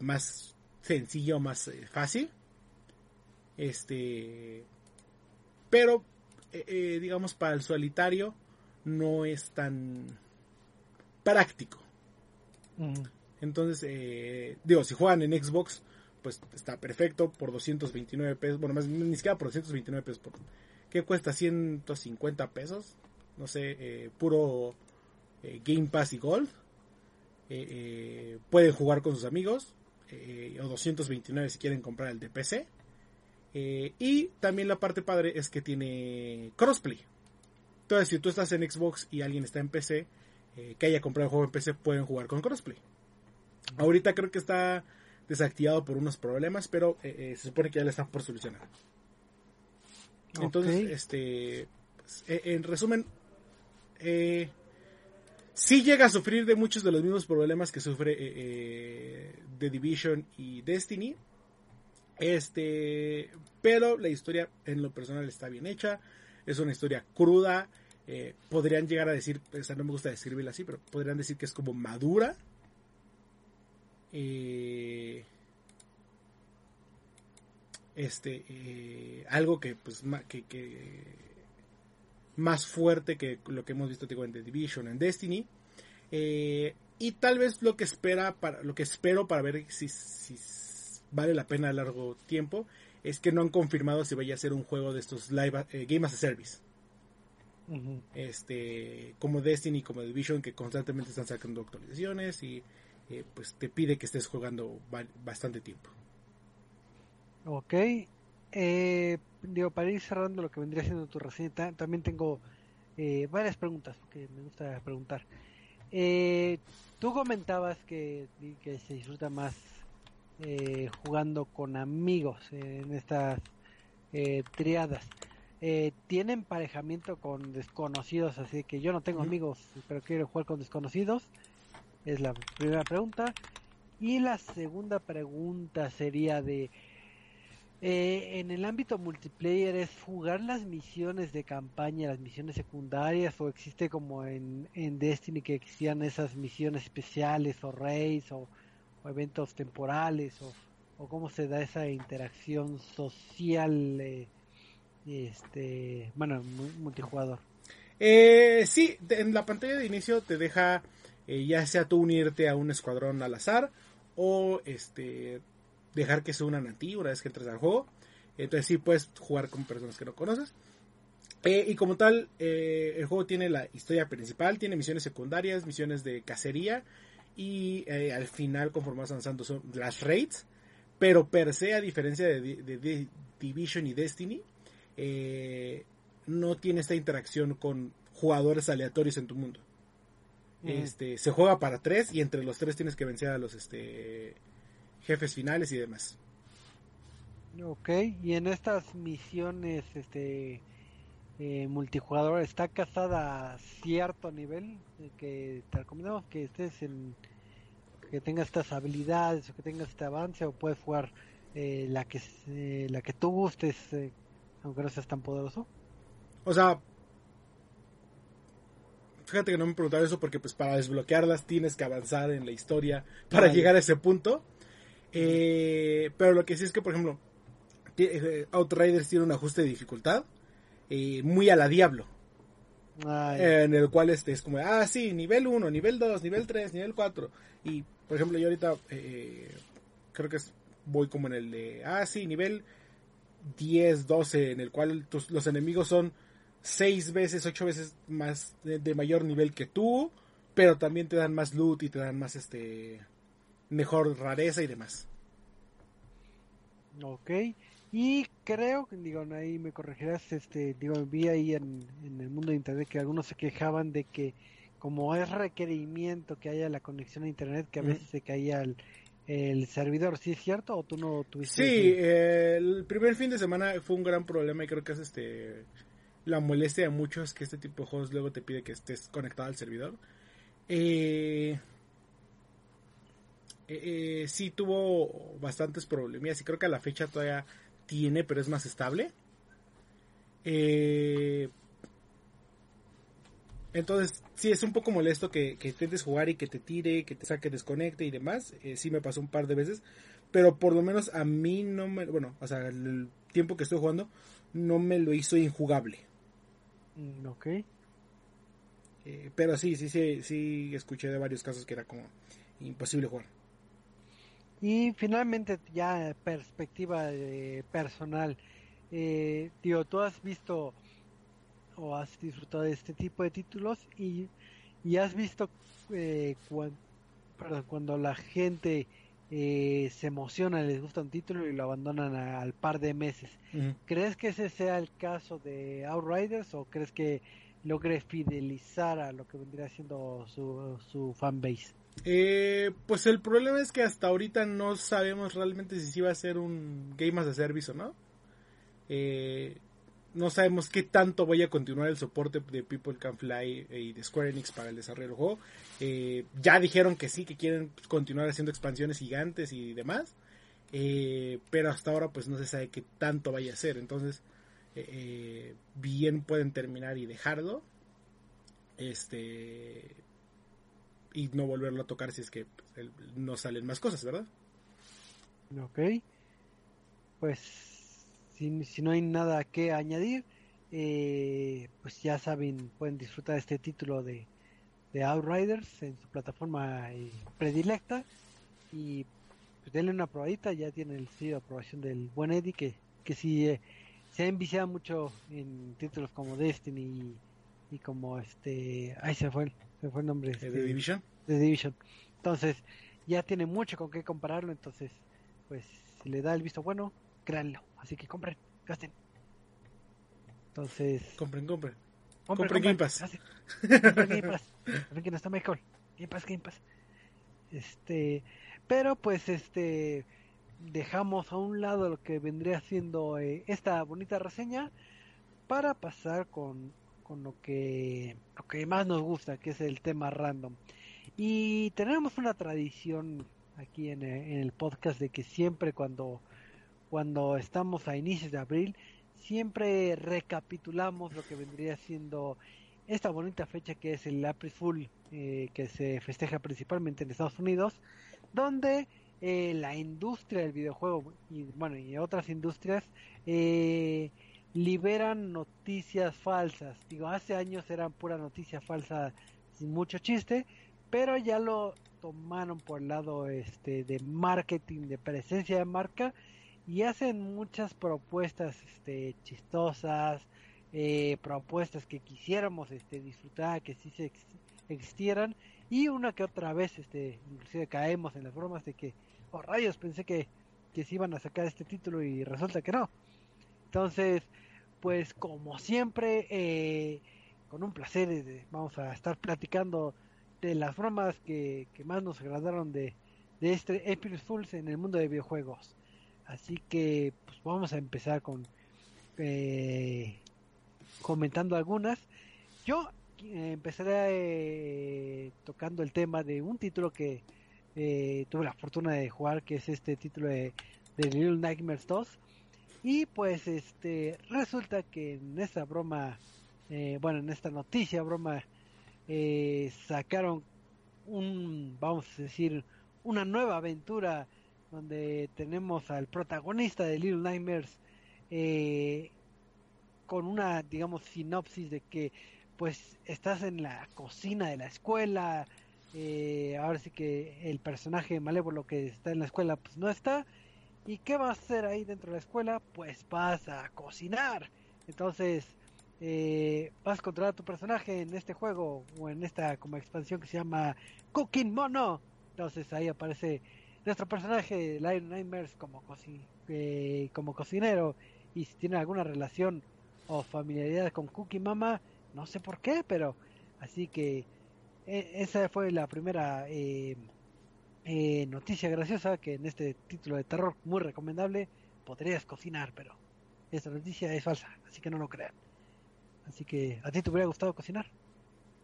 Speaker 2: más sencillo, más fácil. Este, pero digamos para el solitario no es tan práctico. Entonces, digo, si juegan en Xbox, pues está perfecto por 229 pesos. Bueno, más ni siquiera por 229 pesos. Por, ¿Qué cuesta? 150 pesos no sé, eh, puro eh, Game Pass y Golf. Eh, pueden jugar con sus amigos. o 229 si quieren comprar el de PC. y también la parte padre es que tiene crossplay. Entonces, si tú estás en Xbox y alguien está en PC, que haya comprado el juego en PC, pueden jugar con crossplay. Ahorita creo que está desactivado por unos problemas, pero se supone que ya le están por solucionar. Entonces, este, pues, en resumen, eh, sí llega a sufrir de muchos de los mismos problemas que sufre eh, The Division y Destiny. Este, pero la historia en lo personal está bien hecha. Es una historia cruda. podrían llegar a decir, o sea, no me gusta describirla así, pero podrían decir que es como madura. Eh, este eh, algo que pues que, que, más fuerte que lo que hemos visto digo, en The Division en Destiny eh, y tal vez lo que espera para lo que espero para ver si, si, vale la pena a largo tiempo es que no han confirmado si vaya a ser un juego de estos live eh, game as a service. Este como Destiny como Division que constantemente están sacando actualizaciones y pues te pide que estés jugando bastante tiempo
Speaker 1: Ok. Eh, digo, para ir cerrando lo que vendría siendo tu reseña, también tengo eh, varias preguntas, porque me gusta preguntar. Eh, tú comentabas que, que se disfruta más eh, jugando con amigos en estas eh, triadas. Eh, ¿Tienen emparejamiento con desconocidos? Así que yo no tengo amigos, pero quiero jugar con desconocidos. Es la primera pregunta. Y la segunda pregunta sería de eh, en el ámbito multiplayer es jugar las misiones de campaña, las misiones secundarias, o existe como en, Destiny que existían esas misiones especiales o raids o, eventos temporales o, o, cómo se da esa interacción social, eh, este, bueno, multijugador.
Speaker 2: Eh, sí, en la pantalla de inicio te deja eh, ya sea tú unirte a un escuadrón al azar o este dejar que se unan a ti una vez que entres al juego. Entonces sí puedes jugar con personas que no conoces. Eh, y como tal, eh, el juego tiene la historia principal, tiene misiones secundarias, misiones de cacería y al final conforme vas avanzando son las raids. Pero per se, a diferencia de, Division y Destiny, no tiene esta interacción con jugadores aleatorios en tu mundo. Este, se juega para tres y entre los tres tienes que vencer a los este jefes finales y demás.
Speaker 1: Ok, y en estas misiones este eh, multijugador está casada a cierto nivel que te recomendamos que estés en que tengas estas habilidades o que tengas este avance o puedes jugar eh, la que eh, la que tú gustes aunque no seas tan poderoso
Speaker 2: o sea fíjate que no me preguntaba eso porque pues para desbloquearlas tienes que avanzar en la historia para llegar a ese punto eh, pero lo que sí es que, por ejemplo, eh, Outriders tiene un ajuste de dificultad eh, muy a la Diablo. en el cual este es como, ah, sí, nivel 1, nivel 2, nivel 3, nivel 4. Y, por ejemplo, yo ahorita creo que voy como en el de, ah, sí, nivel 10, 12, en el cual los enemigos son 6 veces, 8 veces más de, de, mayor nivel que tú, pero también te dan más loot y te dan más este mejor rareza y demás.
Speaker 1: Ok, y creo, que digo, ahí me corregirás, este, digo, vi ahí en, el mundo de internet que algunos se quejaban de que como es requerimiento que haya la conexión a internet, que a veces se caía el, servidor, ¿sí es cierto o tú no tuviste?
Speaker 2: Sí, el primer fin de semana fue un gran problema y creo que es este la molestia de muchos que este tipo de juegos luego te pide que estés conectado al servidor. Eh, eh, sí tuvo bastantes problemas y creo que a la fecha todavía tiene, pero es más estable. Eh, entonces, sí es un poco molesto que, que, intentes jugar y que te tire, que te saque, desconecte y demás. Eh, sí me pasó un par de veces, pero por lo menos a mí no me, bueno, o sea, el tiempo que estoy jugando no me lo hizo injugable.
Speaker 1: Mm, ok.
Speaker 2: Eh, pero sí, sí, sí, sí escuché de varios casos que era como imposible jugar.
Speaker 1: Y finalmente, ya perspectiva personal, eh, digo, tú has visto o has disfrutado de este tipo de títulos y, y has visto eh, cuando la gente eh, se emociona, les gusta un título y lo abandonan al par de meses. ¿Crees que ese sea el caso de Outriders o crees que logre fidelizar a lo que vendría siendo su, su fanbase?
Speaker 2: Eh, pues el problema es que hasta ahorita no sabemos realmente si sí va a ser un Game as a Service o no. Eh, no sabemos qué tanto vaya a continuar el soporte de People Can Fly y de Square Enix para el desarrollo del juego. Eh, ya dijeron que sí, que quieren continuar haciendo expansiones gigantes y demás. Eh, pero hasta ahora pues no se sabe qué tanto vaya a ser. Entonces, eh, bien pueden terminar y dejarlo. Este. Y no volverlo a tocar si es que pues, no salen más cosas, ¿verdad?
Speaker 1: Ok. Pues si, si no hay nada que añadir, eh, pues ya saben, pueden disfrutar este título de, de Outriders en su plataforma eh, predilecta y pues denle una probadita, ya tiene el sello de aprobación del buen Eddie que, que sí eh, se ha enviciado mucho en títulos como Destiny y, como este, ay se fue, se fue el nombre.
Speaker 2: ¿De este, Division?
Speaker 1: De Division. Entonces, ya tiene mucho con qué compararlo, entonces, pues si le da el visto bueno, créanlo. Así que compren, gasten. Entonces.
Speaker 2: Compren, compren. Compren, compren Game Pass.
Speaker 1: Compren Game Pass. que no está Michael. Game Pass, Game Pass. Este. Pero pues este. Dejamos a un lado lo que vendría siendo eh, esta bonita reseña. Para pasar con, con lo que. Lo que más nos gusta, que es el tema random. Y tenemos una tradición aquí en, en el podcast de que siempre cuando cuando estamos a inicios de abril, siempre recapitulamos lo que vendría siendo esta bonita fecha que es el April Fool, eh, que se festeja principalmente en Estados Unidos, donde eh, la industria del videojuego y bueno y otras industrias eh, liberan noticias falsas. Digo, hace años eran pura noticia falsa sin mucho chiste, pero ya lo tomaron por el lado este de marketing, de presencia de marca y hacen muchas propuestas este, chistosas, eh, propuestas que quisiéramos este, disfrutar, que sí se existieran y una que otra vez este, inclusive caemos en las bromas de que, oh rayos, pensé que, que se iban a sacar este título y resulta que no. Entonces, pues como siempre, eh, con un placer eh, vamos a estar platicando de las bromas que, que más nos agradaron de, de este April Fools en el mundo de videojuegos. Así que pues vamos a empezar con eh, comentando algunas. Yo eh, empezaré eh, tocando el tema de un título que tuve la fortuna de jugar, que es este título de, Little Nightmares 2. Y pues este resulta que en esta broma, bueno, en esta noticia broma, sacaron un, vamos a decir, una nueva aventura donde tenemos al protagonista de Little Nightmares eh, con una, digamos, sinopsis de que pues estás en la cocina de la escuela, eh, ahora sí que el personaje malévolo que está en la escuela pues no está, y qué vas a hacer ahí dentro de la escuela, pues vas a cocinar, entonces eh, vas a controlar a tu personaje en este juego o en esta como expansión que se llama Cooking Mono, entonces ahí aparece nuestro personaje, Lion Nightmares, como, eh, como cocinero, y si tiene alguna relación o familiaridad con Cookie Mama, no sé por qué, pero así que e, esa fue la primera eh, eh, noticia graciosa que en este título de terror muy recomendable podrías cocinar, pero esta noticia es falsa, así que no lo crean. Así que, ¿a ti te hubiera gustado cocinar?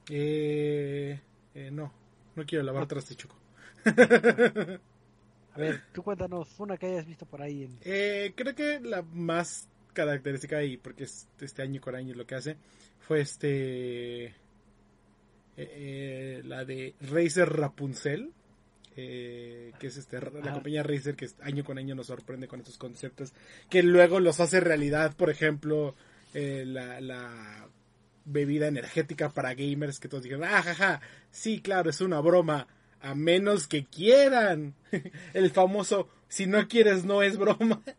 Speaker 2: Eh, no, no quiero lavar no. traste choco.
Speaker 1: A ver, tú cuéntanos una que hayas visto por ahí.
Speaker 2: Eh, creo que la más característica y porque es este año con año lo que hace fue este eh, eh, la de Razer Rapunzel que es este la compañía Razer que año con año nos sorprende con estos conceptos que luego los hace realidad por ejemplo la, la bebida energética para gamers que todos dijeron ah jaja sí claro es una broma a menos que quieran. El famoso, si no quieres, no es broma.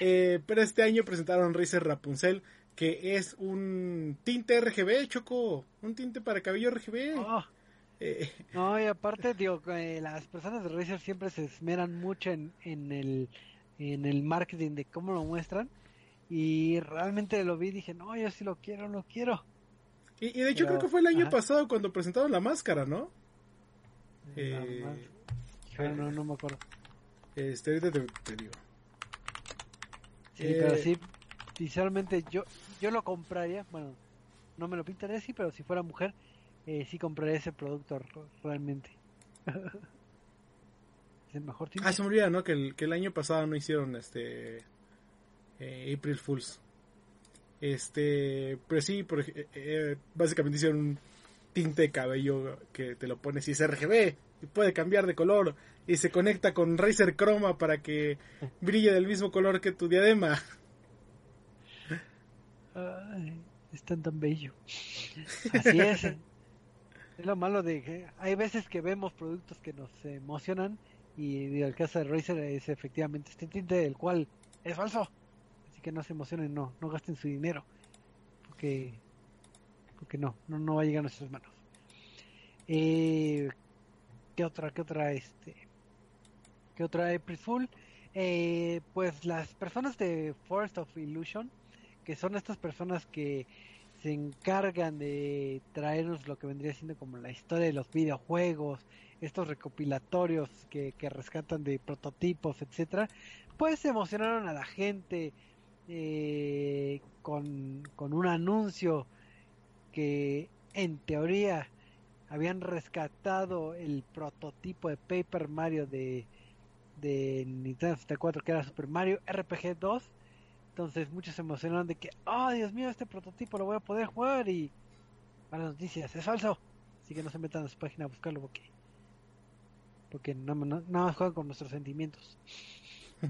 Speaker 2: Eh, pero este año presentaron Razer Rapunzel, que es un tinte RGB, Choco. Un tinte para cabello RGB.
Speaker 1: Oh. Eh, no, y aparte, digo, eh, las personas de Razer siempre se esmeran mucho en, en, el, en el marketing de cómo lo muestran. Y realmente lo vi y dije, no, yo sí lo quiero, lo quiero.
Speaker 2: Y, de hecho creo que fue el año pasado cuando presentaron la máscara, ¿no?
Speaker 1: Eh, no, no me acuerdo.
Speaker 2: Este, ahorita te, digo.
Speaker 1: Sí, pero
Speaker 2: eh,
Speaker 1: sí, Sinceramente, yo, yo lo compraría. Bueno, no me lo pintaré así, pero si fuera mujer, eh, sí compraría ese producto realmente. es el mejor
Speaker 2: Ah, se me olvida, ¿no? Que el, que el año pasado no hicieron este. Eh, April Fools. Este. Pero sí, por, eh, eh, básicamente hicieron un tinte de cabello que te lo pones y es RGB y puede cambiar de color y se conecta con Razer Chroma para que brille del mismo color que tu diadema.
Speaker 1: Ay, tan tan bello. Así es. es lo malo de que hay veces que vemos productos que nos emocionan y el caso de Razer es efectivamente este tinte del cual es falso. Así que no se emocionen, no, no gasten su dinero. No, no, no va a llegar a nuestras manos. Eh, ¿Qué otra, qué otra, este, qué otra April Fool? Eh, pues las personas de Forest of Illusion, que son estas personas que se encargan de traernos lo que vendría siendo como la historia de los videojuegos, estos recopilatorios que, que rescatan de prototipos, etcétera, pues emocionaron a la gente eh, con, con un anuncio que en teoría habían rescatado el prototipo de Paper Mario de, de Nintendo 64 que era Super Mario RPG 2 entonces muchos se emocionaron de que oh Dios mío este prototipo lo voy a poder jugar y para las noticias. Es falso. Así que no se metan a su página a buscarlo porque porque no, no, nada más juegan con nuestros sentimientos.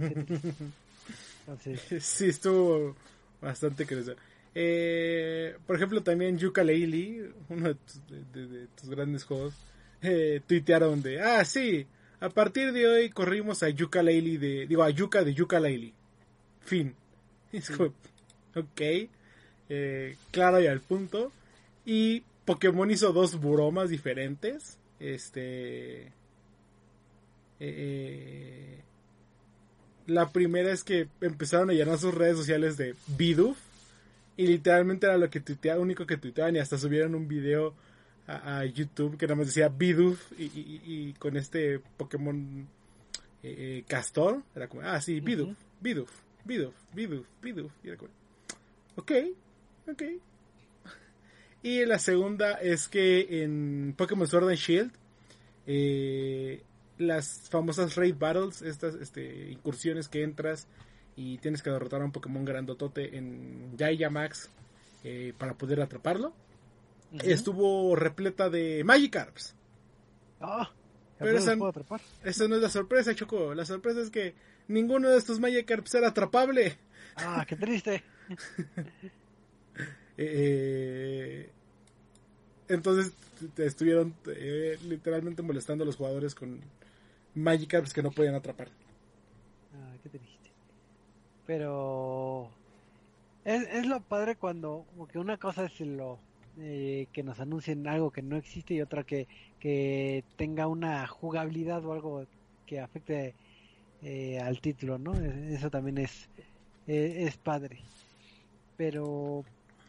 Speaker 2: Entonces sí estuvo bastante crecido eh, por ejemplo, también Yuka Leili, uno de tus, grandes juegos, eh, tuitearon de, ah, sí, a partir de hoy corrimos a Yuka Leili de, digo, a Yuka de Yuka Leili. Fin. ok. Eh, claro y al punto. Y Pokémon hizo dos bromas diferentes. Este. Eh, la primera es que empezaron a llenar sus redes sociales de Bidoof y literalmente era lo que tuiteaba, único que tuiteaban y hasta subieron un video a, YouTube que nada más decía Bidoof y, y, con este Pokémon eh, eh, Castor. Era como, ah, sí, Bidoof, Bidoof, Bidoof, Bidoof, Bidoof. Y era como, ok, ok. Y la segunda es que en Pokémon Sword and Shield, eh, las famosas Raid Battles, estas este, incursiones que entras y tienes que derrotar a un Pokémon grandotote en Jaya Max eh, para poder atraparlo. Estuvo repleta de Magikarps.
Speaker 1: Ah,
Speaker 2: pero esa, no es la sorpresa, Choco. La sorpresa es que ninguno de estos Magikarps era atrapable.
Speaker 1: Ah, qué triste.
Speaker 2: Eh, entonces te estuvieron eh, literalmente molestando a los jugadores con Magikarps que no podían atrapar.
Speaker 1: Ah, qué triste. Pero es, es lo padre cuando como que una cosa es lo eh, que nos anuncien algo que no existe y otra que, que tenga una jugabilidad o algo que afecte eh, al título, ¿no? Eso también es, eh, es padre. Pero,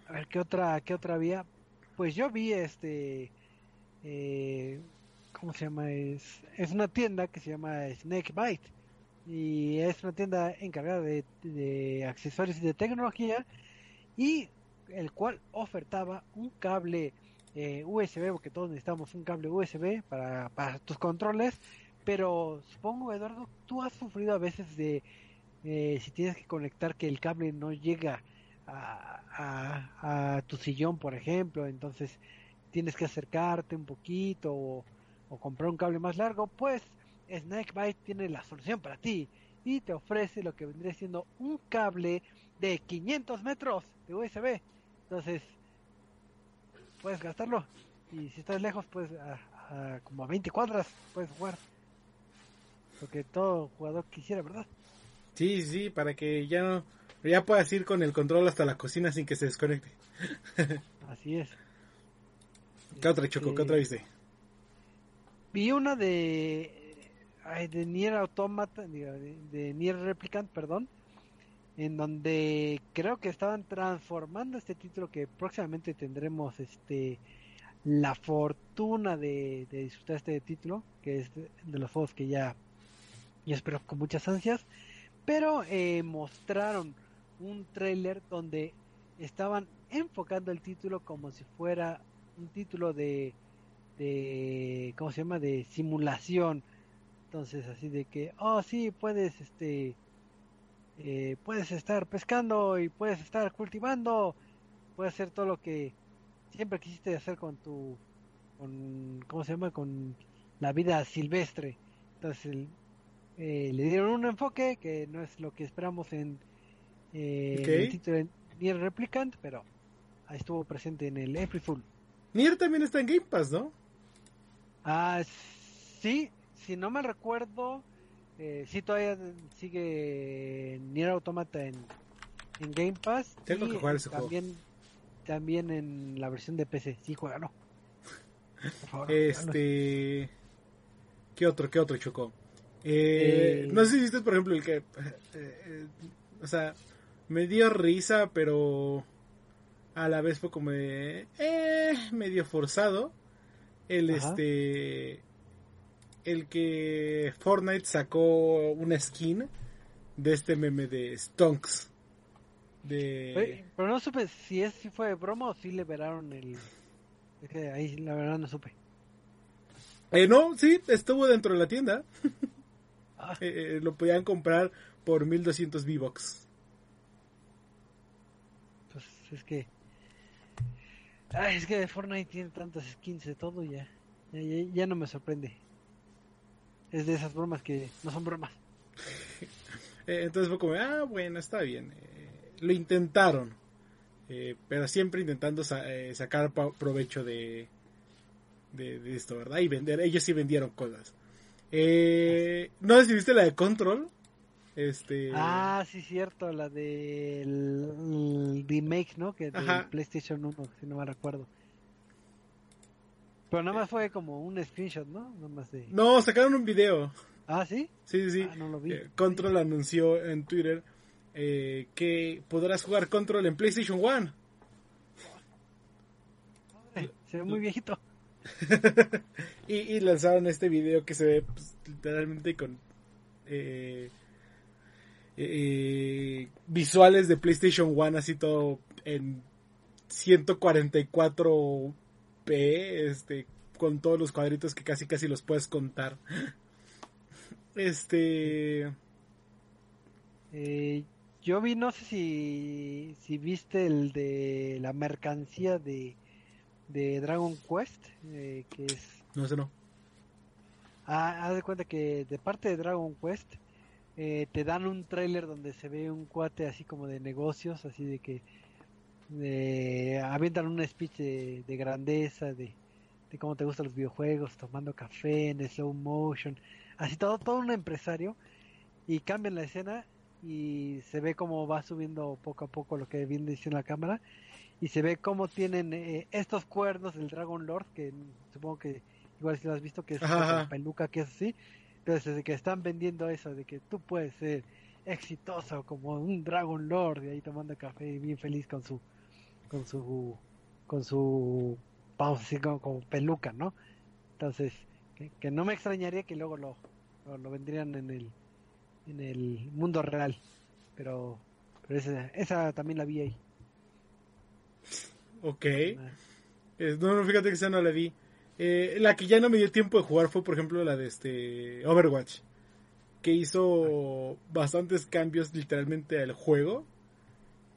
Speaker 1: a ver, ¿qué otra, qué otra vía? Pues yo vi este, ¿cómo se llama? Es, es una tienda que se llama Snake Bite y es una tienda encargada de, accesorios y de tecnología y el cual ofertaba un cable eh, USB porque todos necesitamos un cable USB para, para tus controles pero supongo Eduardo tú has sufrido a veces de eh, si tienes que conectar que el cable no llega a, a, tu sillón por ejemplo entonces tienes que acercarte un poquito o, o comprar un cable más largo pues Snakebite tiene la solución para ti y te ofrece lo que vendría siendo un cable de 500 metros de USB. Entonces, puedes gastarlo. Y si estás lejos, pues a, como a 20 cuadras puedes jugar. Lo que todo jugador quisiera, ¿verdad?
Speaker 2: Sí, sí, para que ya no, ya puedas ir con el control hasta la cocina sin que se desconecte.
Speaker 1: Así es.
Speaker 2: ¿Qué otra, Choco? ¿Qué otra viste?
Speaker 1: Vi una de de Nier Automata, de, de Nier Replicant, perdón, en donde creo que estaban transformando este título que próximamente tendremos este la fortuna de, disfrutar este título, que es de, los juegos que ya, ya espero con muchas ansias, pero eh, mostraron un trailer donde estaban enfocando el título como si fuera un título de, de ¿cómo se llama? de simulación. Entonces así de que, oh sí, puedes este eh, puedes estar pescando y puedes estar cultivando, puedes hacer todo lo que siempre quisiste hacer con tu con ¿cómo se llama? con la vida silvestre. Entonces eh, le dieron un enfoque que no es lo que esperamos en eh, el título de Nier Replicant, pero ahí estuvo presente en el April Fool.
Speaker 2: Nier también está en Game Pass, ¿no?
Speaker 1: Ah, sí, si no me recuerdo, eh, sí todavía sigue Nier Automata en, en Game Pass.
Speaker 2: Tengo que jugar ese
Speaker 1: también, También en la versión de PC, sí, juega, no.
Speaker 2: este... ¿Qué otro, qué otro chocó? Eh, no sé si viste, por ejemplo, el que. Eh, eh, o sea, me dio risa, pero a la vez fue como de. medio forzado. El este. El que Fortnite sacó una skin de este meme de Stonks. De...
Speaker 1: Pero no supe si es si fue broma o si liberaron el. ahí la verdad no supe.
Speaker 2: no, sí, estuvo dentro de la tienda. Eh, eh, lo podían comprar por 1200 V-Bucks.
Speaker 1: Pues es que. es que Fortnite tiene tantas skins de todo ya. Ya, no me sorprende. Es de esas bromas que no son bromas.
Speaker 2: Eh, entonces fue como, ah, bueno, está bien. lo intentaron. pero siempre intentando sacar provecho de, de, de, esto, ¿verdad? Y vender. Ellos sí vendieron cosas. Eh, ¿No decidiste la de Control? Este...
Speaker 1: Ah, sí, cierto, la del remake, ¿no? Que de PlayStation 1, si no me recuerdo. Pero nada más fue como un screenshot, ¿no?
Speaker 2: No, sacaron un video.
Speaker 1: Ah, ¿sí?
Speaker 2: Sí, sí, sí.
Speaker 1: Ah, no lo vi.
Speaker 2: Eh, Control anunció en Twitter eh, que podrás jugar Control en PlayStation 1.
Speaker 1: Se ve muy viejito.
Speaker 2: y, lanzaron este video que se ve pues, literalmente con eh, eh, visuales de PlayStation 1 así todo en 144p este con todos los cuadritos que casi casi los puedes contar este
Speaker 1: eh, yo vi no sé si si viste el de la mercancía de de Dragon Quest, eh, que es...
Speaker 2: No, sé no.
Speaker 1: Ah, haz de cuenta que de parte de Dragon Quest eh, te dan un trailer donde se ve un cuate así como de negocios, así de que eh, avientan un speech de, grandeza, de, de, cómo te gustan los videojuegos, tomando café en slow motion, así todo, todo un empresario, y cambian la escena y se ve cómo va subiendo poco a poco lo que viene diciendo la cámara. Y se ve cómo tienen eh, estos cuernos del Dragon Lord, que supongo que igual si lo has visto, que es una peluca que es así. Entonces, que están vendiendo eso, de que tú puedes ser exitoso como un Dragon Lord, y ahí tomando café bien feliz con su, con su, con su pausa así como, peluca, ¿no? Entonces, que, no me extrañaría que luego lo, lo, vendrían en el, en el mundo real, pero, pero esa, esa también la vi ahí.
Speaker 2: Ok. no, no, fíjate que esa no la vi. Eh, la que ya no me dio tiempo de jugar fue, por ejemplo, la de este Overwatch. Que hizo bastantes cambios literalmente al juego.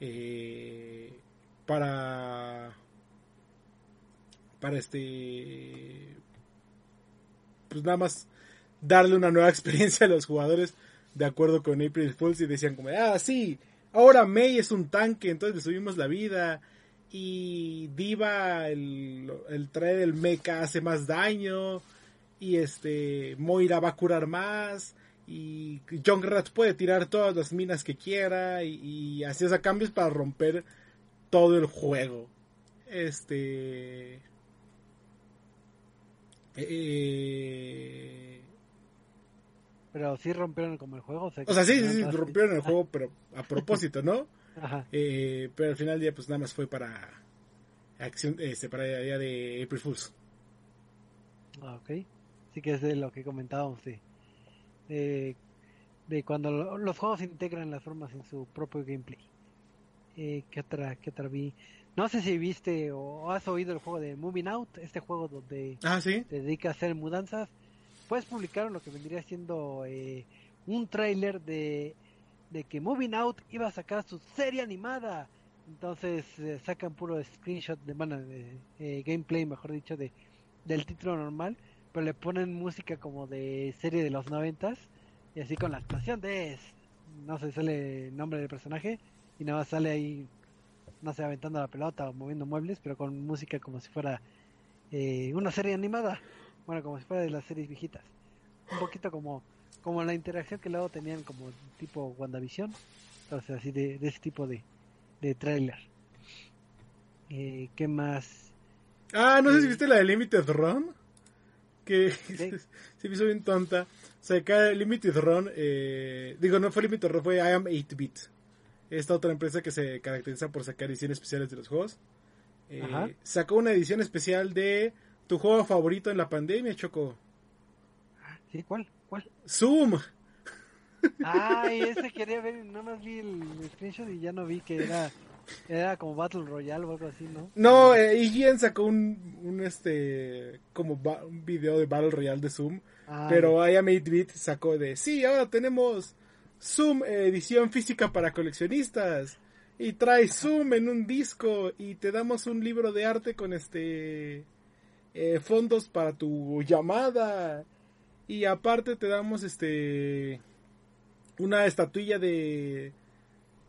Speaker 2: Eh, para. Para este. Pues nada más darle una nueva experiencia a los jugadores. De acuerdo con April Fools. Y decían como, ah, sí, ahora May es un tanque, entonces le subimos la vida y Diva, el, el trae del mecha hace más daño y este Moira va a curar más y Junkrat puede tirar todas las minas que quiera y, así es a cambios para romper todo el juego. Este eh,
Speaker 1: pero sí rompieron como el juego.
Speaker 2: O sea, sí, sí, rompieron el juego, pero a propósito, ¿no? Eh, pero al final día pues nada más fue para acción, este, para el día de April Fools.
Speaker 1: Ah, ok. Sí que es de lo que comentábamos, sí. De, cuando los juegos integran las formas en su propio gameplay. Eh, ¿Qué otra, qué otra vi? No sé si viste o has oído el juego de Moving Out, este juego donde
Speaker 2: ah, ¿sí?
Speaker 1: te dedicas a hacer mudanzas. Pues publicaron lo que vendría siendo eh, un tráiler de, de que Moving Out iba a sacar su serie animada. Entonces eh, sacan puro screenshot de, bueno, de eh, gameplay, mejor dicho, de del título normal, pero le ponen música como de serie de los noventas y así con la actuación de no sé, sale el nombre del personaje y nada más sale ahí, no sé, aventando la pelota o moviendo muebles, pero con música como si fuera eh, una serie animada, bueno, como si fuera de las series viejitas, un poquito como como la interacción que luego tenían como tipo WandaVision, entonces así de, de ese tipo de, de trailer. Eh, ¿Qué más?
Speaker 2: Ah, no sé si viste la de Limited Run. Que se me hizo bien tonta. O sea, acá Limited Run, eh, digo, no fue Limited Run, fue I Am 8-Bit. Esta otra empresa que se caracteriza por sacar ediciones especiales de los juegos. Eh, sacó una edición especial de tu juego favorito en la pandemia, Choco.
Speaker 1: ¿Sí? ¿Cuál? ¿Cuál?
Speaker 2: Zoom.
Speaker 1: Ay, ese quería ver, no más vi el screenshot y ya no vi que era era como Battle Royale o algo así, ¿no?
Speaker 2: No, eh, sacó un, un este como un video de Battle Royale de Zoom, pero I Am 8-Bit sacó de, sí, ahora tenemos Zoom edición física para coleccionistas. Y trae Zoom en un disco y te damos un libro de arte con este eh, fondos para tu llamada. Y aparte te damos este una estatuilla de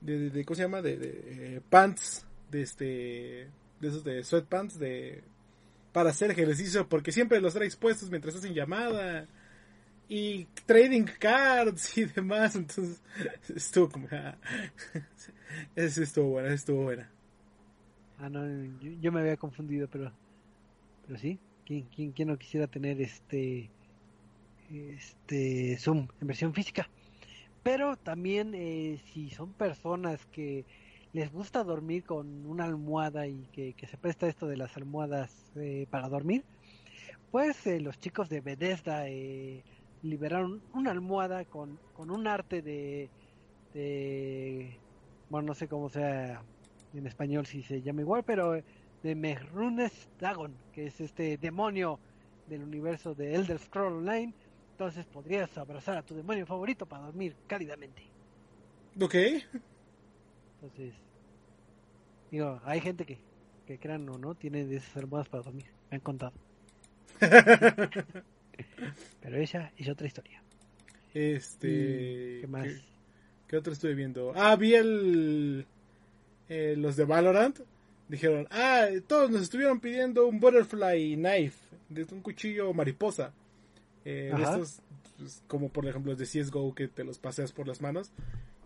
Speaker 2: de, de, ¿cómo se llama? De, eh, pants, de este, de esos de sweatpants, de, para hacer ejercicio, porque siempre los traes puestos mientras hacen llamada, y trading cards y demás, entonces, estuvo como, ah, eso estuvo buena, estuvo buena.
Speaker 1: Ah, no, yo, me había confundido, pero, pero sí, ¿quién, quién, quién no quisiera tener este, este Zoom en versión física? Pero también eh, si son personas que les gusta dormir con una almohada y que, se presta esto de las almohadas eh, para dormir, pues eh, los chicos de Bethesda liberaron una almohada con, con un arte de, de, bueno, no sé cómo sea en español si se llama igual, pero de Mehrunes Dagon, que es este demonio del universo de Elder Scroll Online, entonces podrías abrazar a tu demonio favorito para dormir cálidamente.
Speaker 2: Ok.
Speaker 1: Entonces, digo, hay gente que, que crean o no, tiene de esas almohadas para dormir. Me han contado. Pero esa es otra historia.
Speaker 2: Este. ¿Qué más? ¿Qué, otro estuve viendo? Ah, vi el. Eh, los de Valorant. Dijeron, ah, todos nos estuvieron pidiendo un butterfly knife. De un cuchillo mariposa. Eh, estos, pues, como por ejemplo los de CSGO que te los paseas por las manos.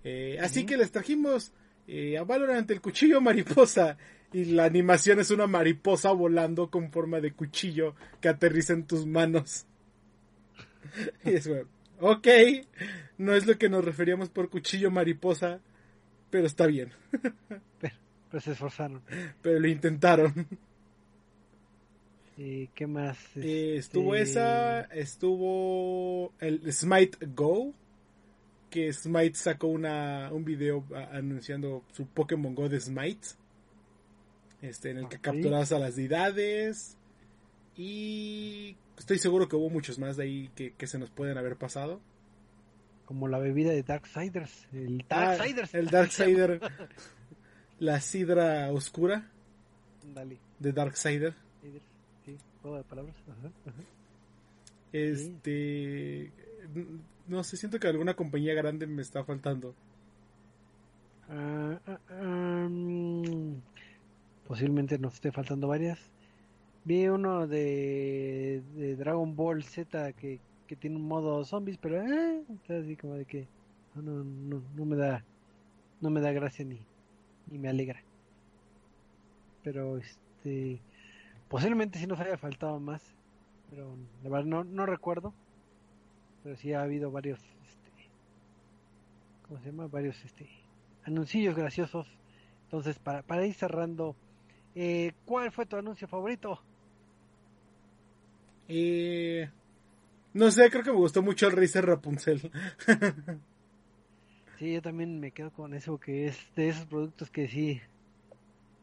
Speaker 2: Eh, así que les trajimos eh, a Valorant el cuchillo mariposa. Y la animación es una mariposa volando con forma de cuchillo que aterriza en tus manos. y es bueno, ok, no es lo que nos referíamos por cuchillo mariposa, pero está bien.
Speaker 1: pero se esforzaron.
Speaker 2: Pero lo intentaron.
Speaker 1: ¿Y qué más?
Speaker 2: Estuvo este, esa, estuvo el Smite Go, que Smite sacó una, un video anunciando su Pokémon Go de Smite, este, en el que capturas a las deidades y estoy seguro que hubo muchos más de ahí que, se nos pueden haber pasado.
Speaker 1: Como la bebida de Darksiders, el ah, Darksiders.
Speaker 2: el Darksider, la sidra oscura
Speaker 1: Dale.
Speaker 2: de Darksider
Speaker 1: de palabras.
Speaker 2: Este. No sé, siento que alguna compañía grande me está faltando.
Speaker 1: Ah, ah, posiblemente nos esté faltando varias. Vi uno de, de Dragon Ball Z que, que, tiene un modo zombies, pero eh, está así como de que no, no, no me da no me da gracia ni, ni me alegra. Pero este Posiblemente sí nos haya faltado más, pero la verdad no, no recuerdo. Pero sí ha habido varios, este, ¿cómo se llama? Varios este, anuncios graciosos. Entonces, para, para ir cerrando, eh, ¿cuál fue tu anuncio favorito?
Speaker 2: Eh, no sé, creo que me gustó mucho el Racer Rapunzel.
Speaker 1: Sí, yo también me quedo con eso, que es de esos productos que sí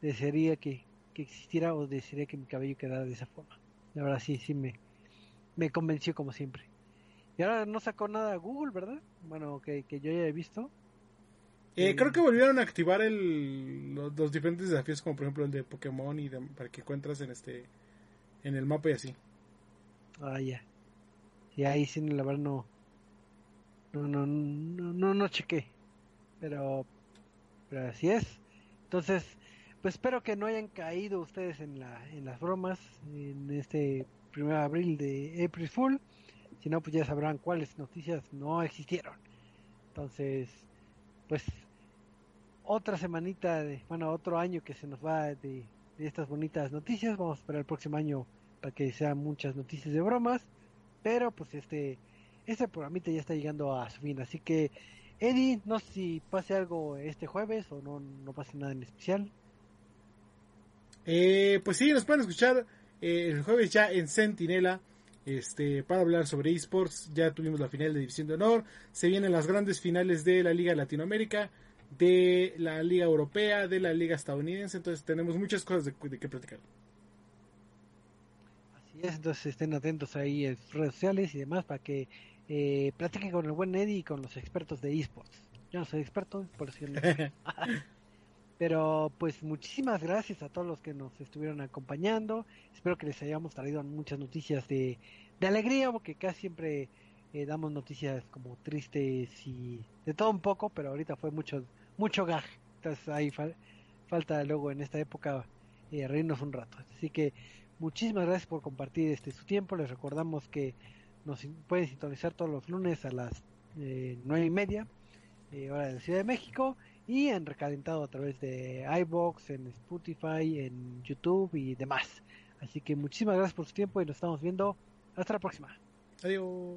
Speaker 1: desearía que, que existiera o desearía que mi cabello quedara de esa forma. La verdad sí, sí me, me convenció como siempre. Y ahora no sacó nada Google, ¿verdad? Bueno, que, que yo ya he visto.
Speaker 2: Eh, creo que volvieron a activar el, los, los diferentes desafíos, como por ejemplo el de Pokémon y de- para que encuentras en este en el mapa y así.
Speaker 1: Ah, ya. Y ahí sí, la verdad no. No, no, no, no, no chequé. Pero, pero así es. Entonces, pues espero que no hayan caído ustedes en, la, en las bromas en este 1 de abril de April Fool. Si no, pues ya sabrán cuáles noticias no existieron. Entonces, pues otra semanita, de, bueno, otro año que se nos va de, de estas bonitas noticias. Vamos a esperar el próximo año para que sean muchas noticias de bromas. Pero pues este, este programita ya está llegando a su fin. Así que, Eddie, no sé si pase algo este jueves o no, no pase nada en especial.
Speaker 2: Eh, pues sí, nos pueden escuchar eh, el jueves ya en Sentinela. Este, para hablar sobre esports, ya tuvimos la final de División de Honor, se vienen las grandes finales de la Liga Latinoamérica, de la Liga Europea, de la Liga Estadounidense, entonces tenemos muchas cosas de, de que platicar.
Speaker 1: Entonces estén atentos ahí en redes sociales y demás para que eh, platiquen con el buen Eddie y con los expertos de esports. Yo no soy experto, por eso yo no. Pero pues muchísimas gracias a todos los que nos estuvieron acompañando. Espero que les hayamos traído muchas noticias de, de alegría, porque casi siempre eh, damos noticias como tristes y de todo un poco, pero ahorita fue mucho mucho gag. Entonces ahí fal- falta luego en esta época eh, reírnos un rato. Así que muchísimas gracias por compartir este su tiempo. Les recordamos que nos pueden sintonizar todos los lunes a las eh, nueve y media eh, hora de la Ciudad de México y en recalentado a través de iBox, en Spotify, en YouTube y demás. Así que muchísimas gracias por su tiempo y nos estamos viendo. Hasta la próxima.
Speaker 2: Adiós.